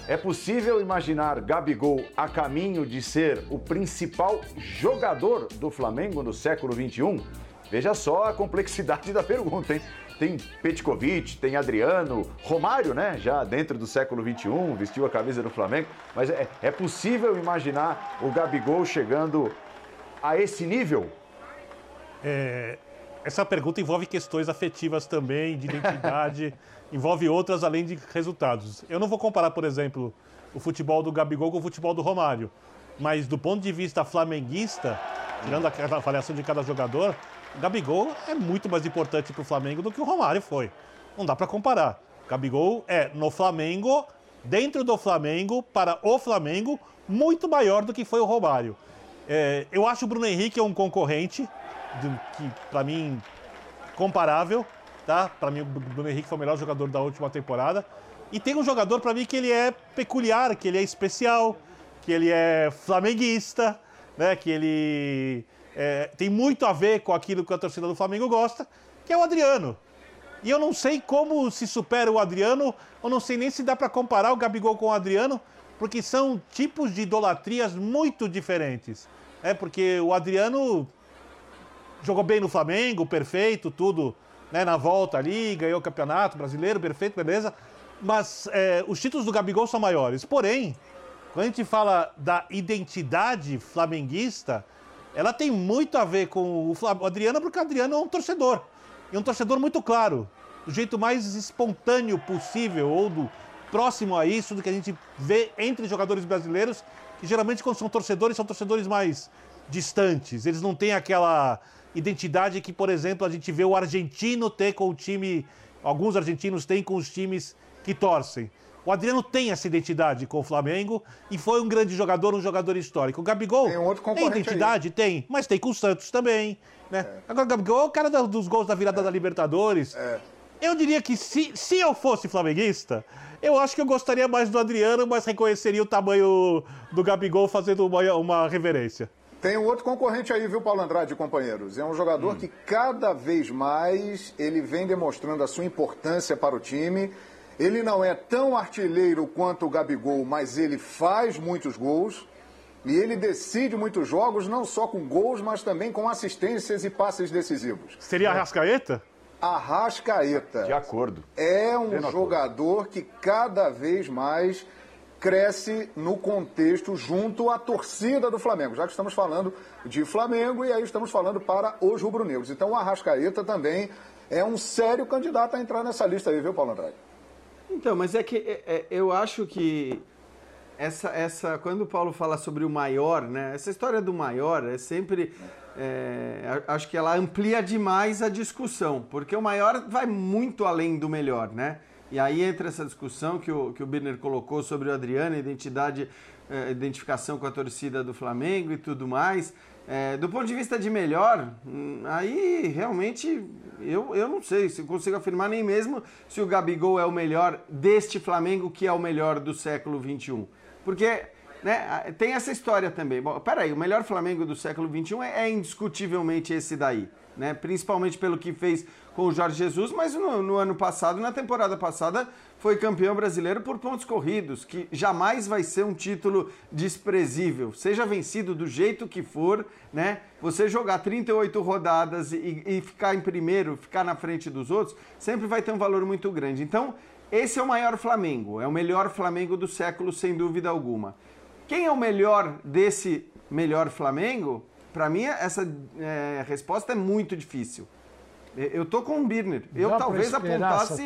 é possível imaginar Gabigol a caminho de ser o principal jogador do Flamengo no século 21? Veja só a complexidade da pergunta, hein? Tem Petkovic, tem Adriano, Romário, né? Já dentro do século XXI, vestiu a camisa do Flamengo. Mas é, é possível imaginar o Gabigol chegando a esse nível? É, essa pergunta envolve questões afetivas também, de identidade, envolve outras além de resultados. Eu não vou comparar, por exemplo, o futebol do Gabigol com o futebol do Romário, mas do ponto de vista flamenguista, tirando a avaliação de cada jogador, Gabigol é muito mais importante para o Flamengo do que o Romário foi. Não dá para comparar. Gabigol é no Flamengo, dentro do Flamengo, para o Flamengo, muito maior do que foi o Romário. É, eu acho o Bruno Henrique um concorrente, de, que para mim, comparável. Tá? Para mim, o Bruno Henrique foi o melhor jogador da última temporada. E tem um jogador para mim que ele é peculiar, que ele é especial, que ele é flamenguista, né? que ele é, tem muito a ver com aquilo que a torcida do Flamengo gosta, que é o Adriano. E eu não sei como se supera o Adriano, eu não sei nem se dá para comparar o Gabigol com o Adriano, porque são tipos de idolatrias muito diferentes. É porque o Adriano jogou bem no Flamengo, perfeito, tudo né, na volta ali, ganhou o campeonato brasileiro, perfeito, beleza. Mas é, os títulos do Gabigol são maiores. Porém, quando a gente fala da identidade flamenguista, ela tem muito a ver com o Adriano, porque o Adriano é um torcedor. E um torcedor muito claro, do jeito mais espontâneo possível, ou do próximo a isso, do que a gente vê entre jogadores brasileiros, que geralmente quando são torcedores, são torcedores mais distantes. Eles não têm aquela identidade que, por exemplo, a gente vê o argentino ter com o time, alguns argentinos têm com os times que torcem. O Adriano tem essa identidade com o Flamengo e foi um grande jogador, um jogador histórico. O Gabigol tem, um tem identidade? Aí. Tem, mas tem com o Santos também. Né? É. Agora, o Gabigol é o cara dos gols da virada é. da Libertadores. É. Eu diria que se, se eu fosse flamenguista, eu acho que eu gostaria mais do Adriano, mas reconheceria o tamanho do Gabigol fazendo uma, uma reverência. Tem um outro concorrente aí, viu, Paulo Andrade, companheiros? É um jogador hum. que cada vez mais ele vem demonstrando a sua importância para o time ele não é tão artilheiro quanto o Gabigol, mas ele faz muitos gols. E ele decide muitos jogos, não só com gols, mas também com assistências e passes decisivos. Seria a Arrascaeta? Arrascaeta. De acordo. É um jogador que cada vez mais cresce no contexto junto à torcida do Flamengo, já que estamos falando de Flamengo e aí estamos falando para os rubro-negros. Então o Arrascaeta também é um sério candidato a entrar nessa lista aí, viu, Paulo Andrade? Então, mas é que é, é, eu acho que essa, essa, quando o Paulo fala sobre o maior, né? Essa história do maior é sempre, é, acho que ela amplia demais a discussão, porque o maior vai muito além do melhor, né? E aí entra essa discussão que o, que o Birner colocou sobre o Adriano, identidade, é, identificação com a torcida do Flamengo e tudo mais. É, do ponto de vista de melhor, hum, aí realmente eu, eu não sei se consigo afirmar nem mesmo se o Gabigol é o melhor deste Flamengo, que é o melhor do século XXI. Porque né, tem essa história também. Bom, peraí, o melhor Flamengo do século XXI é, é indiscutivelmente esse daí. Né? Principalmente pelo que fez com o Jorge Jesus, mas no, no ano passado, na temporada passada, foi campeão brasileiro por pontos corridos, que jamais vai ser um título desprezível. Seja vencido do jeito que for, né? Você jogar 38 rodadas e, e ficar em primeiro, ficar na frente dos outros, sempre vai ter um valor muito grande. Então, esse é o maior Flamengo, é o melhor Flamengo do século, sem dúvida alguma. Quem é o melhor desse melhor Flamengo? Para mim, essa é, resposta é muito difícil. Eu tô com o Birner. Eu Dá talvez apontasse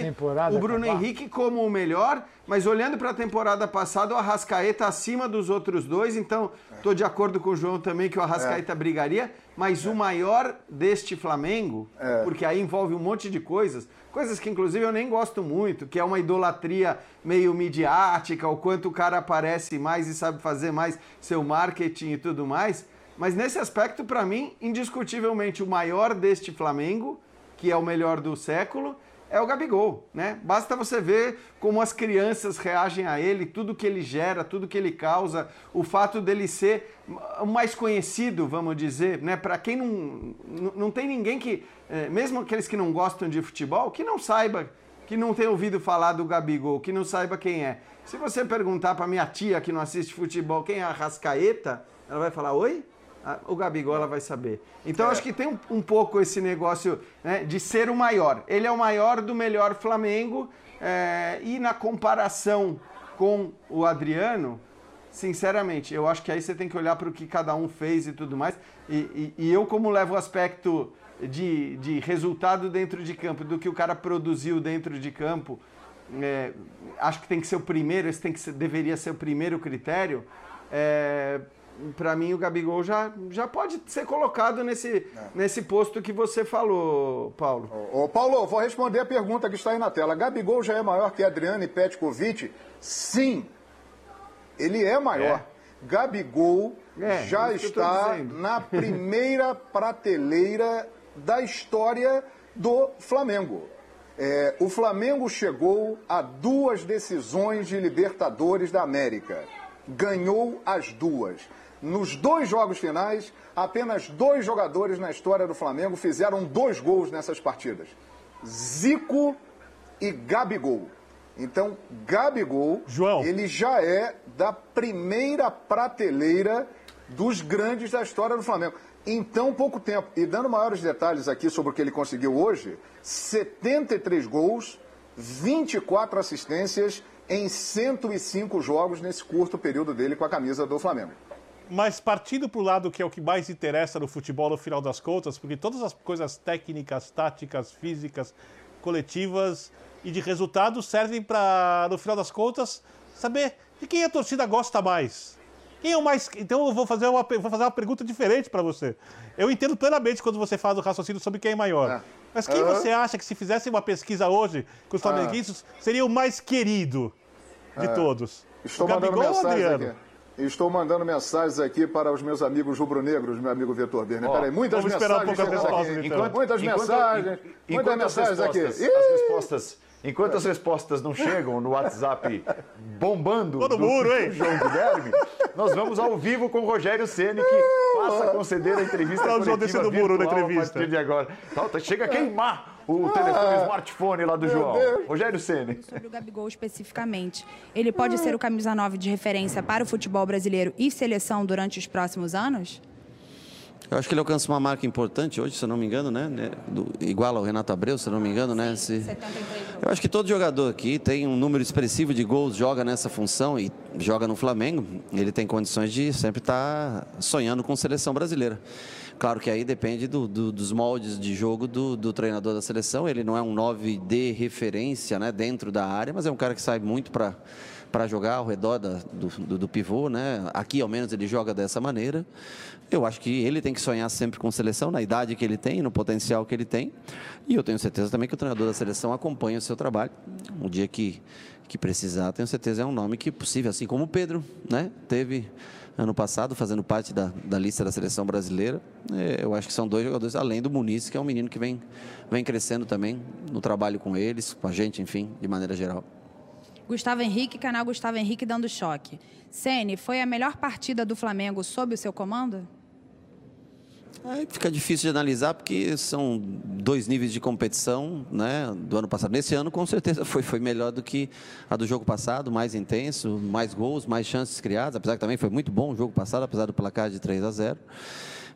o Bruno acabar? Henrique como o melhor, mas olhando para a temporada passada, o Arrascaeta acima dos outros dois, então estou de acordo com o João também que o Arrascaeta é. brigaria, mas é. o maior deste Flamengo, é. porque aí envolve um monte de coisas, coisas que inclusive eu nem gosto muito, que é uma idolatria meio midiática, o quanto o cara aparece mais e sabe fazer mais seu marketing e tudo mais. Mas nesse aspecto, para mim, indiscutivelmente o maior deste Flamengo, que é o melhor do século, é o Gabigol, né? Basta você ver como as crianças reagem a ele, tudo que ele gera, tudo que ele causa, o fato dele ser o mais conhecido, vamos dizer, né? Para quem não, não tem ninguém que, é, mesmo aqueles que não gostam de futebol, que não saiba, que não tenha ouvido falar do Gabigol, que não saiba quem é. Se você perguntar para minha tia que não assiste futebol quem é a Rascaeta, ela vai falar: "Oi?" O Gabigol ela vai saber. Então é. acho que tem um, um pouco esse negócio né, de ser o maior. Ele é o maior do melhor Flamengo é, e na comparação com o Adriano, sinceramente, eu acho que aí você tem que olhar para o que cada um fez e tudo mais. E, e, e, eu, como levo o aspecto de, de resultado dentro de campo, do que o cara produziu dentro de campo, é, acho que tem que ser o primeiro, esse tem que ser, deveria ser o primeiro critério. É, para mim o Gabigol já, já pode ser colocado nesse, é. nesse posto que você falou, Paulo. Ô, ô, Paulo, vou responder a pergunta que está aí na tela. Gabigol já é maior que Adriano Petkovic? Sim, ele é maior. É. Gabigol é, já está na primeira prateleira da história do Flamengo. É, o Flamengo chegou a duas decisões de Libertadores da América. Ganhou as duas. Nos dois jogos finais, apenas dois jogadores na história do Flamengo fizeram dois gols nessas partidas: Zico e Gabigol. Então, Gabigol, João. ele já é da primeira prateleira dos grandes da história do Flamengo. Em tão pouco tempo. E dando maiores detalhes aqui sobre o que ele conseguiu hoje: 73 gols, 24 assistências em 105 jogos nesse curto período dele com a camisa do Flamengo. Mas partindo para o lado que é o que mais interessa no futebol no final das contas, porque todas as coisas técnicas, táticas, físicas, coletivas e de resultados servem para, no final das contas, saber de quem a torcida gosta mais. Quem é o mais. Então eu vou fazer uma, vou fazer uma pergunta diferente para você. Eu entendo plenamente quando você faz o raciocínio sobre quem é maior. É. Mas quem você acha que se fizesse uma pesquisa hoje com os ah. flamenguistas seria o mais querido de é. todos? Estou o Gabigol ou Adriano? Aqui. Estou mandando mensagens aqui para os meus amigos rubro-negros, meu amigo Vitor Birner. Oh, Peraí, muitas mensagens. Esperar um pouco aqui. Enquanto, muitas enquanto, mensagens. Enquanto, muitas mensagens aqui. As respostas Enquanto as respostas não chegam no WhatsApp bombando Todo do, muro, hein? João Guilherme, nós vamos ao vivo com o Rogério Ceni que passa a conceder a entrevista Não, coletiva do muro na entrevista. a partir de agora. Chega a queimar o telefone, o smartphone lá do João. Rogério Ceni. Sobre o Gabigol especificamente, ele pode ser o camisa 9 de referência para o futebol brasileiro e seleção durante os próximos anos? Eu acho que ele alcança uma marca importante hoje, se eu não me engano, né? né do, igual ao Renato Abreu, se eu não me engano, né? Se... Eu acho que todo jogador aqui tem um número expressivo de gols, joga nessa função e joga no Flamengo. Ele tem condições de sempre estar tá sonhando com seleção brasileira. Claro que aí depende do, do, dos moldes de jogo do, do, treinador da seleção. Ele não é um 9 de referência né, dentro da área, mas é um cara que sai muito para para jogar ao redor da, do, do, do, pivô, né? Aqui, ao menos, ele joga dessa maneira. Eu acho que ele tem que sonhar sempre com seleção, na idade que ele tem, no potencial que ele tem. E eu tenho certeza também que o treinador da seleção acompanha o seu trabalho. Um dia que, que precisar, tenho certeza é um nome que é possível, assim como o Pedro, né? Teve ano passado, fazendo parte da, da lista da seleção brasileira. É, eu acho que são dois jogadores, além do Muniz, que é um menino que vem, vem crescendo também no trabalho com eles, com a gente, enfim, de maneira geral. Gustavo Henrique, canal Gustavo Henrique dando choque. Sene, foi a melhor partida do Flamengo sob o seu comando? Fica difícil de analisar porque são dois níveis de competição, né? Do ano passado. Nesse ano, com certeza, foi, foi melhor do que a do jogo passado, mais intenso, mais gols, mais chances criadas. Apesar que também foi muito bom o jogo passado, apesar do placar de 3 a 0.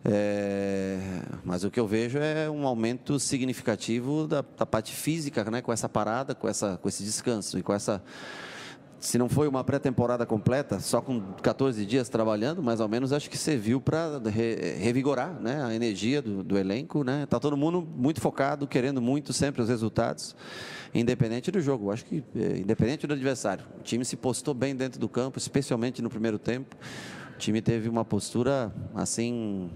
É, mas o que eu vejo é um aumento significativo da, da parte física, né? Com essa parada, com essa, com esse descanso e com essa se não foi uma pré-temporada completa, só com 14 dias trabalhando, mais ou menos, acho que serviu para re, revigorar né, a energia do, do elenco. Né? Tá todo mundo muito focado, querendo muito sempre os resultados, independente do jogo. Acho que, é, independente do adversário. O time se postou bem dentro do campo, especialmente no primeiro tempo. O time teve uma postura, assim,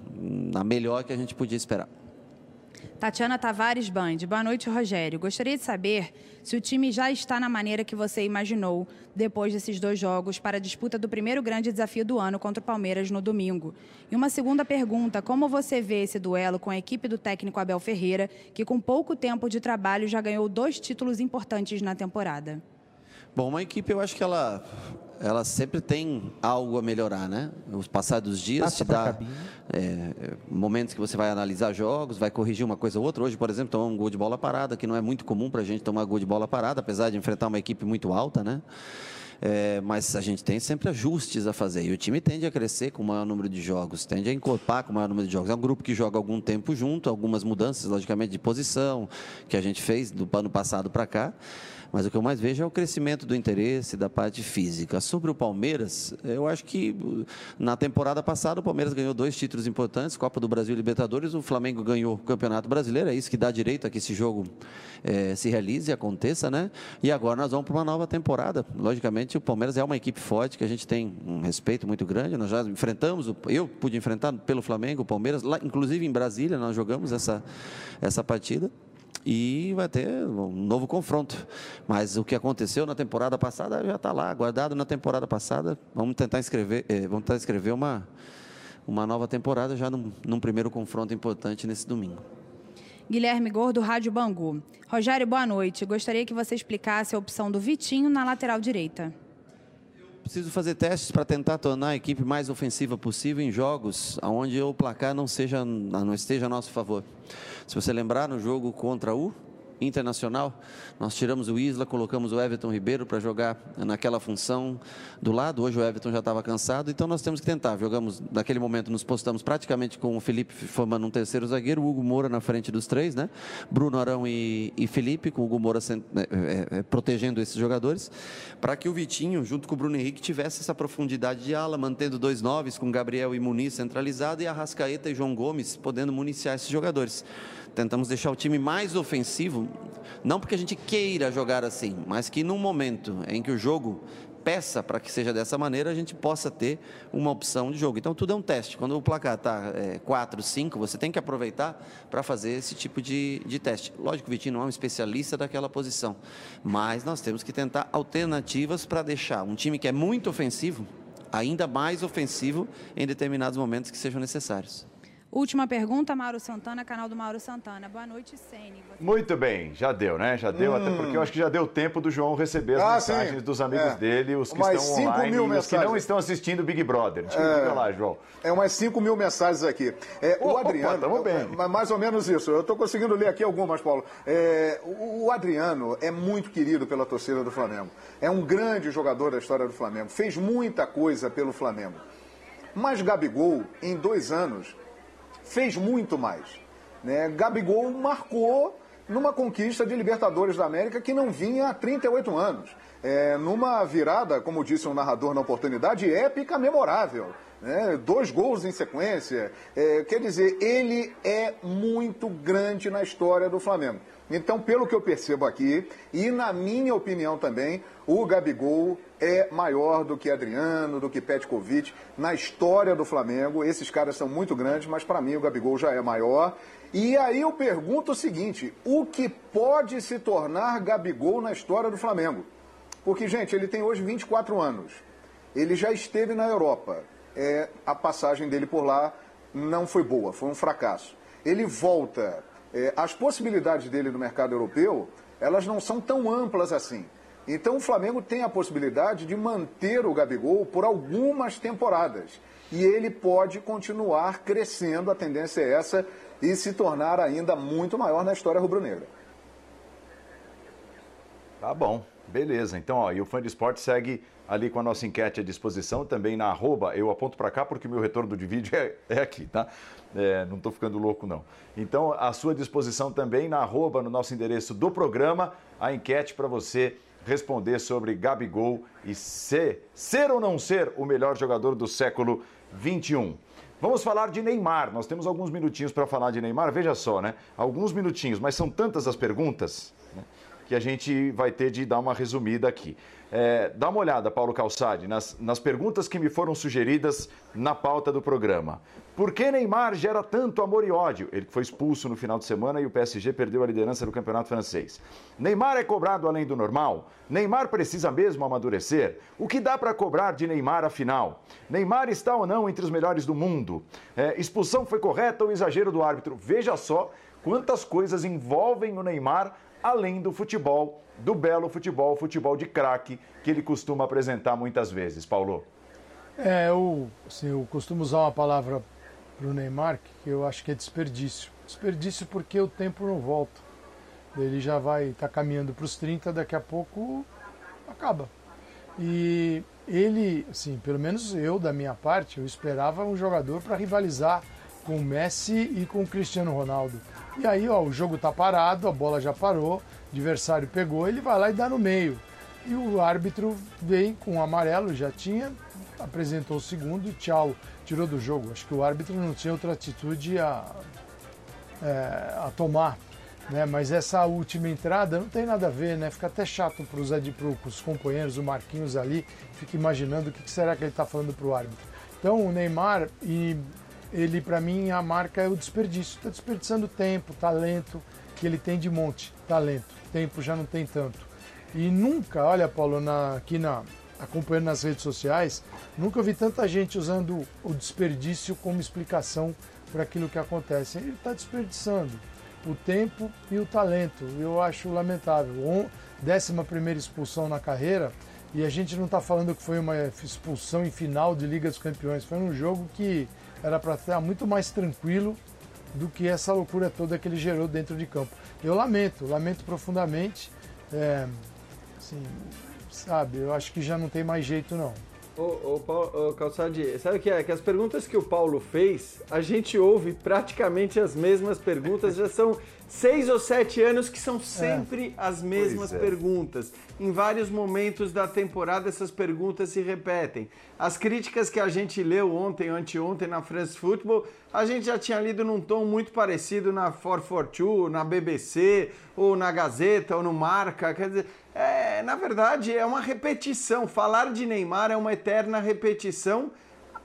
a melhor que a gente podia esperar. Tatiana Tavares Band. Boa noite, Rogério. Gostaria de saber se o time já está na maneira que você imaginou depois desses dois jogos para a disputa do primeiro grande desafio do ano contra o Palmeiras no domingo. E uma segunda pergunta: como você vê esse duelo com a equipe do técnico Abel Ferreira, que com pouco tempo de trabalho já ganhou dois títulos importantes na temporada? Bom, uma equipe eu acho que ela ela sempre tem algo a melhorar, né? Os passados dias Passa te dá é, momentos que você vai analisar jogos, vai corrigir uma coisa ou outra. Hoje, por exemplo, tomar um gol de bola parada, que não é muito comum para a gente tomar gol de bola parada, apesar de enfrentar uma equipe muito alta, né? É, mas a gente tem sempre ajustes a fazer. E o time tende a crescer com o maior número de jogos, tende a encorpar com o maior número de jogos. É um grupo que joga algum tempo junto, algumas mudanças, logicamente, de posição que a gente fez do ano passado para cá. Mas o que eu mais vejo é o crescimento do interesse da parte física. Sobre o Palmeiras, eu acho que na temporada passada o Palmeiras ganhou dois títulos importantes, Copa do Brasil e Libertadores. O Flamengo ganhou o Campeonato Brasileiro. É isso que dá direito a que esse jogo é, se realize, aconteça, né? E agora nós vamos para uma nova temporada. Logicamente, o Palmeiras é uma equipe forte que a gente tem um respeito muito grande. Nós já enfrentamos, eu pude enfrentar pelo Flamengo, o Palmeiras, lá, inclusive em Brasília, nós jogamos essa, essa partida e vai ter um novo confronto. Mas o que aconteceu na temporada passada já está lá, guardado na temporada passada. Vamos tentar escrever, eh, vamos tentar escrever uma, uma nova temporada já num, num primeiro confronto importante nesse domingo. Guilherme Gordo, Rádio Bangu. Rogério, boa noite. Gostaria que você explicasse a opção do Vitinho na lateral direita. Preciso fazer testes para tentar tornar a equipe mais ofensiva possível em jogos onde o placar não, seja, não esteja a nosso favor. Se você lembrar, no jogo contra o internacional. Nós tiramos o Isla, colocamos o Everton Ribeiro para jogar naquela função do lado. Hoje o Everton já estava cansado, então nós temos que tentar. Jogamos, naquele momento, nos postamos praticamente com o Felipe formando um terceiro zagueiro, o Hugo Moura na frente dos três, né? Bruno Arão e, e Felipe, com o Hugo Moura é, é, é, protegendo esses jogadores, para que o Vitinho, junto com o Bruno Henrique, tivesse essa profundidade de ala, mantendo dois noves, com Gabriel e Muniz centralizado, e a Rascaeta e João Gomes podendo municiar esses jogadores. Tentamos deixar o time mais ofensivo, não porque a gente queira jogar assim, mas que num momento em que o jogo peça para que seja dessa maneira, a gente possa ter uma opção de jogo. Então, tudo é um teste. Quando o placar está é, 4, 5, você tem que aproveitar para fazer esse tipo de, de teste. Lógico o Vitinho não é um especialista daquela posição, mas nós temos que tentar alternativas para deixar um time que é muito ofensivo ainda mais ofensivo em determinados momentos que sejam necessários. Última pergunta, Mauro Santana, canal do Mauro Santana. Boa noite, Sene. Você... Muito bem, já deu, né? Já deu, hum. até porque eu acho que já deu tempo do João receber as ah, mensagens sim. dos amigos é. dele, os que mais estão online e os que não estão assistindo Big Brother. Deixa é, lá, João. É umas 5 mil mensagens aqui. É, o Adriano. Opa, bem. É, mais ou menos isso. Eu estou conseguindo ler aqui algumas, Paulo. É, o, o Adriano é muito querido pela torcida do Flamengo. É um grande jogador da história do Flamengo. Fez muita coisa pelo Flamengo. Mas Gabigol, em dois anos, fez muito mais. Né? Gabigol marcou numa conquista de Libertadores da América que não vinha há 38 anos. É, numa virada, como disse um narrador na oportunidade, épica, memorável. Né? Dois gols em sequência. É, quer dizer, ele é muito grande na história do Flamengo. Então, pelo que eu percebo aqui, e na minha opinião também, o Gabigol é maior do que Adriano, do que Petkovic na história do Flamengo. Esses caras são muito grandes, mas para mim o Gabigol já é maior. E aí eu pergunto o seguinte: o que pode se tornar Gabigol na história do Flamengo? Porque, gente, ele tem hoje 24 anos. Ele já esteve na Europa. É, a passagem dele por lá não foi boa, foi um fracasso. Ele volta. É, as possibilidades dele no mercado europeu, elas não são tão amplas assim. Então o Flamengo tem a possibilidade de manter o Gabigol por algumas temporadas. E ele pode continuar crescendo, a tendência é essa, e se tornar ainda muito maior na história rubro-negra. Tá bom, beleza. Então, ó, e o Fã de Esporte segue ali com a nossa enquete à disposição, também na arroba, eu aponto para cá porque o meu retorno de vídeo é, é aqui, tá? É, não estou ficando louco, não. Então, à sua disposição também na arroba, no nosso endereço do programa, a enquete para você responder sobre Gabigol e ser, ser ou não ser o melhor jogador do século 21. Vamos falar de Neymar. Nós temos alguns minutinhos para falar de Neymar. Veja só, né? Alguns minutinhos, mas são tantas as perguntas né? que a gente vai ter de dar uma resumida aqui. É, dá uma olhada, Paulo Calçade, nas, nas perguntas que me foram sugeridas na pauta do programa. Por que Neymar gera tanto amor e ódio? Ele foi expulso no final de semana e o PSG perdeu a liderança do campeonato francês. Neymar é cobrado além do normal? Neymar precisa mesmo amadurecer? O que dá para cobrar de Neymar afinal? Neymar está ou não entre os melhores do mundo? É, expulsão foi correta ou exagero do árbitro? Veja só quantas coisas envolvem o Neymar além do futebol, do belo futebol, futebol de craque que ele costuma apresentar muitas vezes. Paulo. É, eu, assim, eu costumo usar uma palavra para o Neymar que eu acho que é desperdício. Desperdício porque o tempo não volta. Ele já vai estar tá caminhando para os 30, daqui a pouco acaba. E ele, assim, pelo menos eu, da minha parte, eu esperava um jogador para rivalizar com o Messi e com o Cristiano Ronaldo. E aí, ó, o jogo tá parado, a bola já parou, o adversário pegou, ele vai lá e dá no meio. E o árbitro vem com o amarelo, já tinha, apresentou o segundo tchau, tirou do jogo. Acho que o árbitro não tinha outra atitude a, é, a tomar. Né? Mas essa última entrada não tem nada a ver, né? Fica até chato para os companheiros, o Marquinhos ali, fica imaginando o que será que ele está falando para o árbitro. Então o Neymar e ele para mim a marca é o desperdício. Está desperdiçando tempo, talento que ele tem de monte, talento. Tempo já não tem tanto. E nunca, olha Paulo, na, aqui na acompanhando nas redes sociais, nunca vi tanta gente usando o desperdício como explicação para aquilo que acontece. Ele está desperdiçando o tempo e o talento. Eu acho lamentável. Décima primeira expulsão na carreira e a gente não está falando que foi uma expulsão em final de Liga dos Campeões. Foi um jogo que era para estar muito mais tranquilo do que essa loucura toda que ele gerou dentro de campo. Eu lamento, lamento profundamente. É, assim, sabe, eu acho que já não tem mais jeito não. Ô, ô, ô Calçade, sabe o que é? Que as perguntas que o Paulo fez, a gente ouve praticamente as mesmas perguntas, já são seis ou sete anos que são sempre é. as mesmas é. perguntas. Em vários momentos da temporada, essas perguntas se repetem. As críticas que a gente leu ontem, anteontem na France Football, a gente já tinha lido num tom muito parecido na 442, na BBC, ou na Gazeta, ou no Marca. Quer dizer, é, na verdade, é uma repetição. Falar de Neymar é uma eterna repetição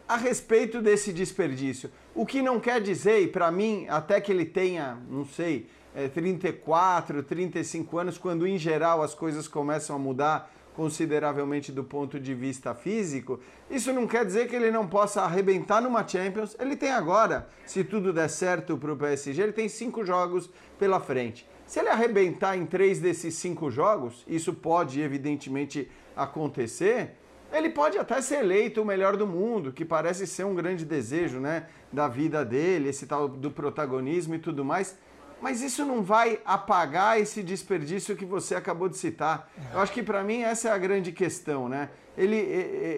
a respeito desse desperdício. O que não quer dizer, e para mim, até que ele tenha, não sei, é, 34, 35 anos, quando em geral as coisas começam a mudar consideravelmente do ponto de vista físico, isso não quer dizer que ele não possa arrebentar numa Champions. Ele tem agora, se tudo der certo para o PSG, ele tem cinco jogos pela frente. Se ele arrebentar em três desses cinco jogos, isso pode evidentemente acontecer, ele pode até ser eleito o melhor do mundo, que parece ser um grande desejo né, da vida dele, esse tal do protagonismo e tudo mais mas isso não vai apagar esse desperdício que você acabou de citar. Eu acho que para mim essa é a grande questão, né? Ele,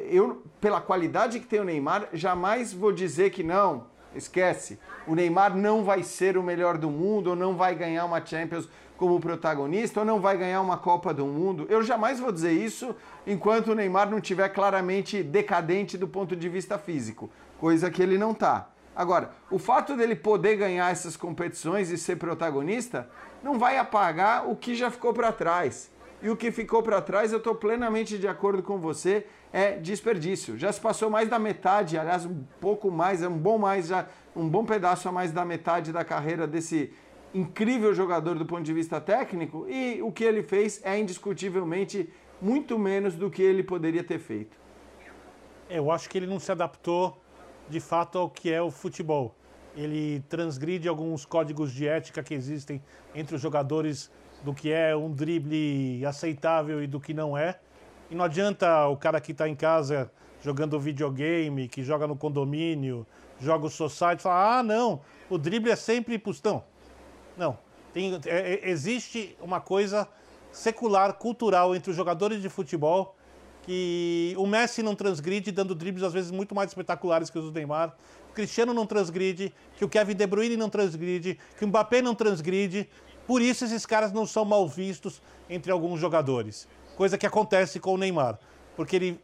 eu, pela qualidade que tem o Neymar, jamais vou dizer que não, esquece. O Neymar não vai ser o melhor do mundo, ou não vai ganhar uma Champions como protagonista, ou não vai ganhar uma Copa do Mundo. Eu jamais vou dizer isso enquanto o Neymar não estiver claramente decadente do ponto de vista físico, coisa que ele não está. Agora, o fato dele poder ganhar essas competições e ser protagonista não vai apagar o que já ficou para trás. E o que ficou para trás, eu estou plenamente de acordo com você, é desperdício. Já se passou mais da metade, aliás, um pouco mais, é um bom mais, já um bom pedaço a mais da metade da carreira desse incrível jogador do ponto de vista técnico, e o que ele fez é indiscutivelmente muito menos do que ele poderia ter feito. Eu acho que ele não se adaptou de fato ao que é o futebol. Ele transgride alguns códigos de ética que existem entre os jogadores do que é um drible aceitável e do que não é. E não adianta o cara que está em casa jogando videogame, que joga no condomínio, joga o society, falar: ah, não, o drible é sempre pustão. Não. Tem, é, é, existe uma coisa secular, cultural entre os jogadores de futebol que o Messi não transgride, dando dribles às vezes muito mais espetaculares que os do Neymar. O Cristiano não transgride, que o Kevin De Bruyne não transgride, que o Mbappé não transgride. Por isso esses caras não são mal vistos entre alguns jogadores. Coisa que acontece com o Neymar, porque ele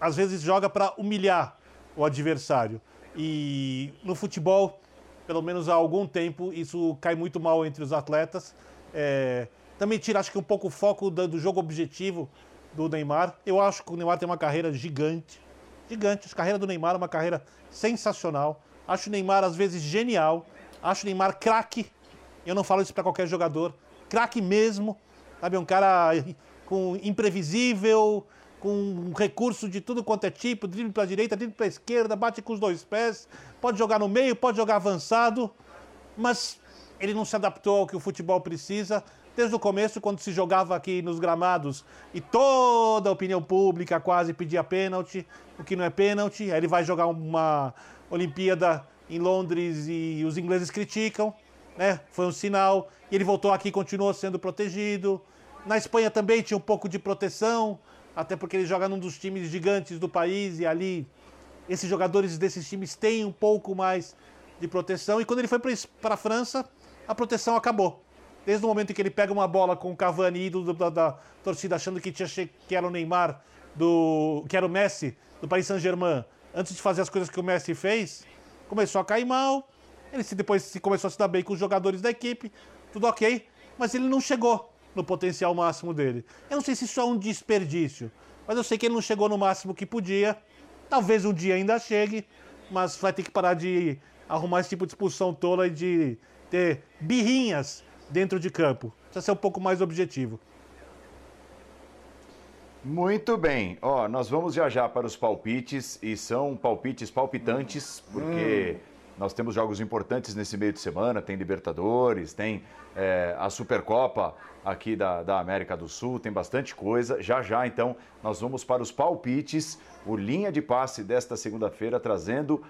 às vezes joga para humilhar o adversário. E no futebol, pelo menos há algum tempo, isso cai muito mal entre os atletas. É, também tira, acho que, um pouco o foco do, do, jogo objetivo do Neymar. Eu acho que o Neymar tem uma carreira gigante. Gigante. A carreira do Neymar é uma carreira sensacional. Acho o Neymar, às vezes, genial. Acho o Neymar craque. Eu não falo isso para qualquer jogador. Craque mesmo. Sabe, um cara com imprevisível, com um recurso de tudo quanto é tipo, drible para a direita, drible para a esquerda, bate com os dois pés, pode jogar no meio, pode jogar avançado, mas ele não se adaptou ao que o futebol precisa. Desde o começo, quando se jogava aqui nos gramados e toda a opinião pública quase pedia pênalti, o que não é pênalti, aí ele vai jogar uma Olimpíada em Londres e os ingleses criticam, né? Foi um sinal. E ele voltou aqui e continuou sendo protegido. Na Espanha também tinha um pouco de proteção, até porque ele joga num dos times gigantes do país e ali esses jogadores desses times têm um pouco mais de proteção. E quando ele foi para a França, a proteção acabou. Desde o momento em que ele pega uma bola com o Cavani, ídolo da, da torcida, achando que, tinha, que era o Neymar, do, que era o Messi, do Paris Saint-Germain, antes de fazer as coisas que o Messi fez, começou a cair mal. Ele se, depois se começou a se dar bem com os jogadores da equipe, tudo ok, mas ele não chegou no potencial máximo dele. Eu não sei se isso é um desperdício, mas eu sei que ele não chegou no máximo que podia. Talvez um dia ainda chegue, mas vai ter que parar de arrumar esse tipo de expulsão tola e de ter birrinhas dentro de campo. Precisa ser um pouco mais objetivo. Muito bem. Ó, nós vamos já já para os palpites e são palpites palpitantes, porque hum. nós temos jogos importantes nesse meio de semana, tem Libertadores, tem é, a Supercopa aqui da, da América do Sul, tem bastante coisa. Já já, então, nós vamos para os palpites, o linha de passe desta segunda-feira, trazendo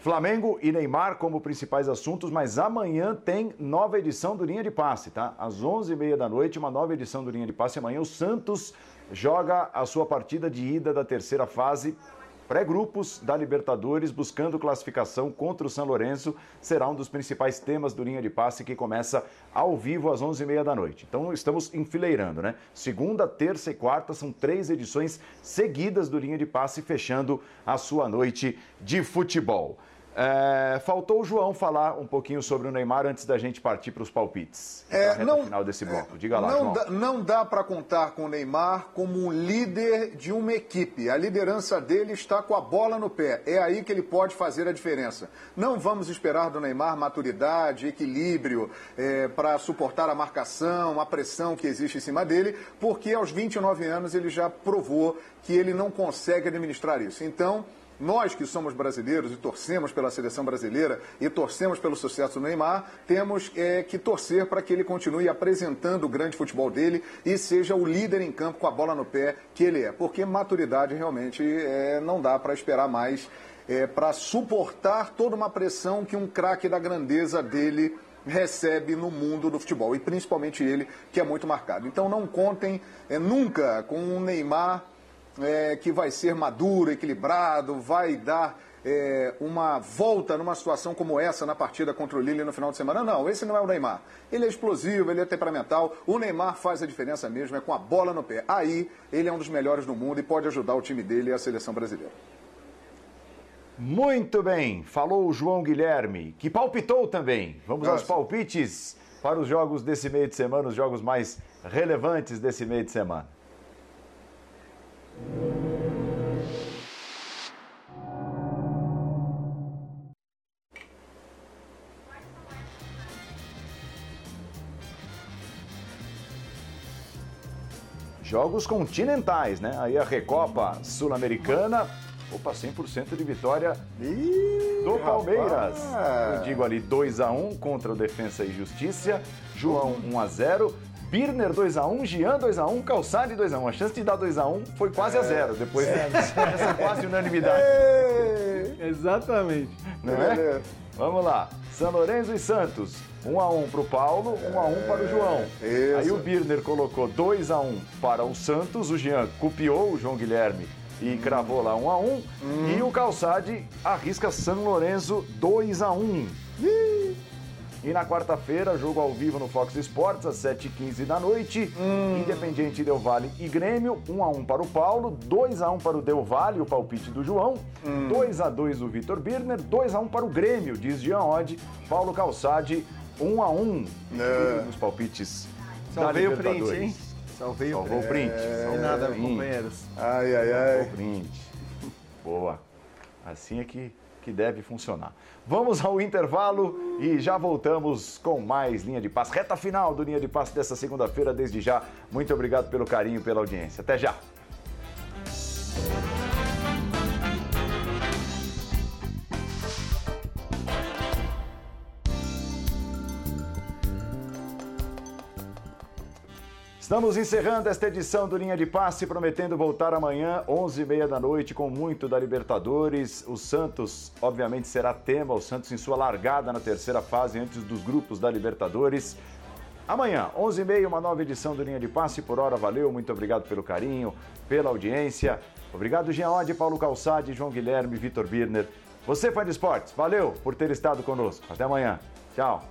Flamengo e Neymar como principais assuntos, mas amanhã tem nova edição do Linha de Passe, tá? Às 11h30 da noite, uma nova edição do Linha de Passe. Amanhã o Santos joga a sua partida de ida da terceira fase pré-grupos da Libertadores, buscando classificação contra o São Lourenço, será um dos principais temas do Linha de Passe que começa ao vivo às 11h30 da noite. Então estamos enfileirando, né? Segunda, terça e quarta são três edições seguidas do Linha de Passe, fechando a sua noite de futebol. É, faltou o João falar um pouquinho sobre o Neymar antes da gente partir para os palpites. É, não, final desse bloco. Diga lá, não João. Dá, não dá para contar com o Neymar como um líder de uma equipe. A liderança dele está com a bola no pé. É aí que ele pode fazer a diferença. Não vamos esperar do Neymar maturidade, equilíbrio é, para suportar a marcação, a pressão que existe em cima dele, porque aos 29 anos ele já provou que ele não consegue administrar isso. Então nós que somos brasileiros e torcemos pela seleção brasileira e torcemos pelo sucesso do Neymar, temos é, que torcer para que ele continue apresentando o grande futebol dele e seja o líder em campo com a bola no pé que ele é. Porque maturidade realmente é, não dá para esperar mais é, para suportar toda uma pressão que um craque da grandeza dele recebe no mundo do futebol, e principalmente ele, que é muito marcado. Então não contem é, nunca com o Neymar é, que vai ser maduro, equilibrado, vai dar é, uma volta numa situação como essa na partida contra o Lille no final de semana. Não, esse não é o Neymar. Ele é explosivo, ele é temperamental. O Neymar faz a diferença mesmo, é com a bola no pé. Aí ele é um dos melhores do mundo e pode ajudar o time dele e a seleção brasileira. Muito bem, falou o João Guilherme, que palpitou também. Vamos Nossa. aos palpites para os jogos desse meio de semana, os jogos mais relevantes desse meio de semana. Jogos continentais, né? Aí a Recopa Sul-Americana. Opa, 100% de vitória Ih, do Palmeiras. Rapaz. Eu digo ali 2 x 1 contra o Defensa e Justiça. João 1 x 0 Birner 2x1, Gian 2x1, Calçade 2x1. A chance de dar 2x1 foi quase é, a zero, depois é, dessa quase unanimidade. É, exatamente. Não é? Vamos lá. São Lourenço e Santos. 1x1 para o Paulo, 1x1 para o João. Isso. Aí o Birner colocou 2x1 para o Santos, o Jean copiou o João Guilherme e cravou lá 1x1. Hum. E o Calçade arrisca São Lourenço 2x1. E na quarta-feira, jogo ao vivo no Fox Sports, às 7h15 da noite. Hum. Independiente Del Vale e Grêmio, 1x1 para o Paulo, 2x1 para o Del Vale, o palpite do João, hum. 2x2 do Vitor Birner, 2x1 para o Grêmio, diz Jean Odd, Paulo Calçade, 1x1 é. nos palpites Salvei da o print, hein? Salvei Salvou o print. É... Salvou nada, companheiros. Ai, ai, ai. Salvou o print. Boa. Assim é que que deve funcionar. Vamos ao intervalo e já voltamos com mais Linha de Passe. Reta final do Linha de Passe dessa segunda-feira, desde já. Muito obrigado pelo carinho, pela audiência. Até já! Estamos encerrando esta edição do Linha de Passe, prometendo voltar amanhã, 11h30 da noite, com muito da Libertadores. O Santos, obviamente, será tema, o Santos em sua largada na terceira fase, antes dos grupos da Libertadores. Amanhã, 11h30, uma nova edição do Linha de Passe. Por hora, valeu, muito obrigado pelo carinho, pela audiência. Obrigado, Jean Oddi, Paulo Calçade, João Guilherme, Vitor Birner. Você, fã de esportes, valeu por ter estado conosco. Até amanhã. Tchau.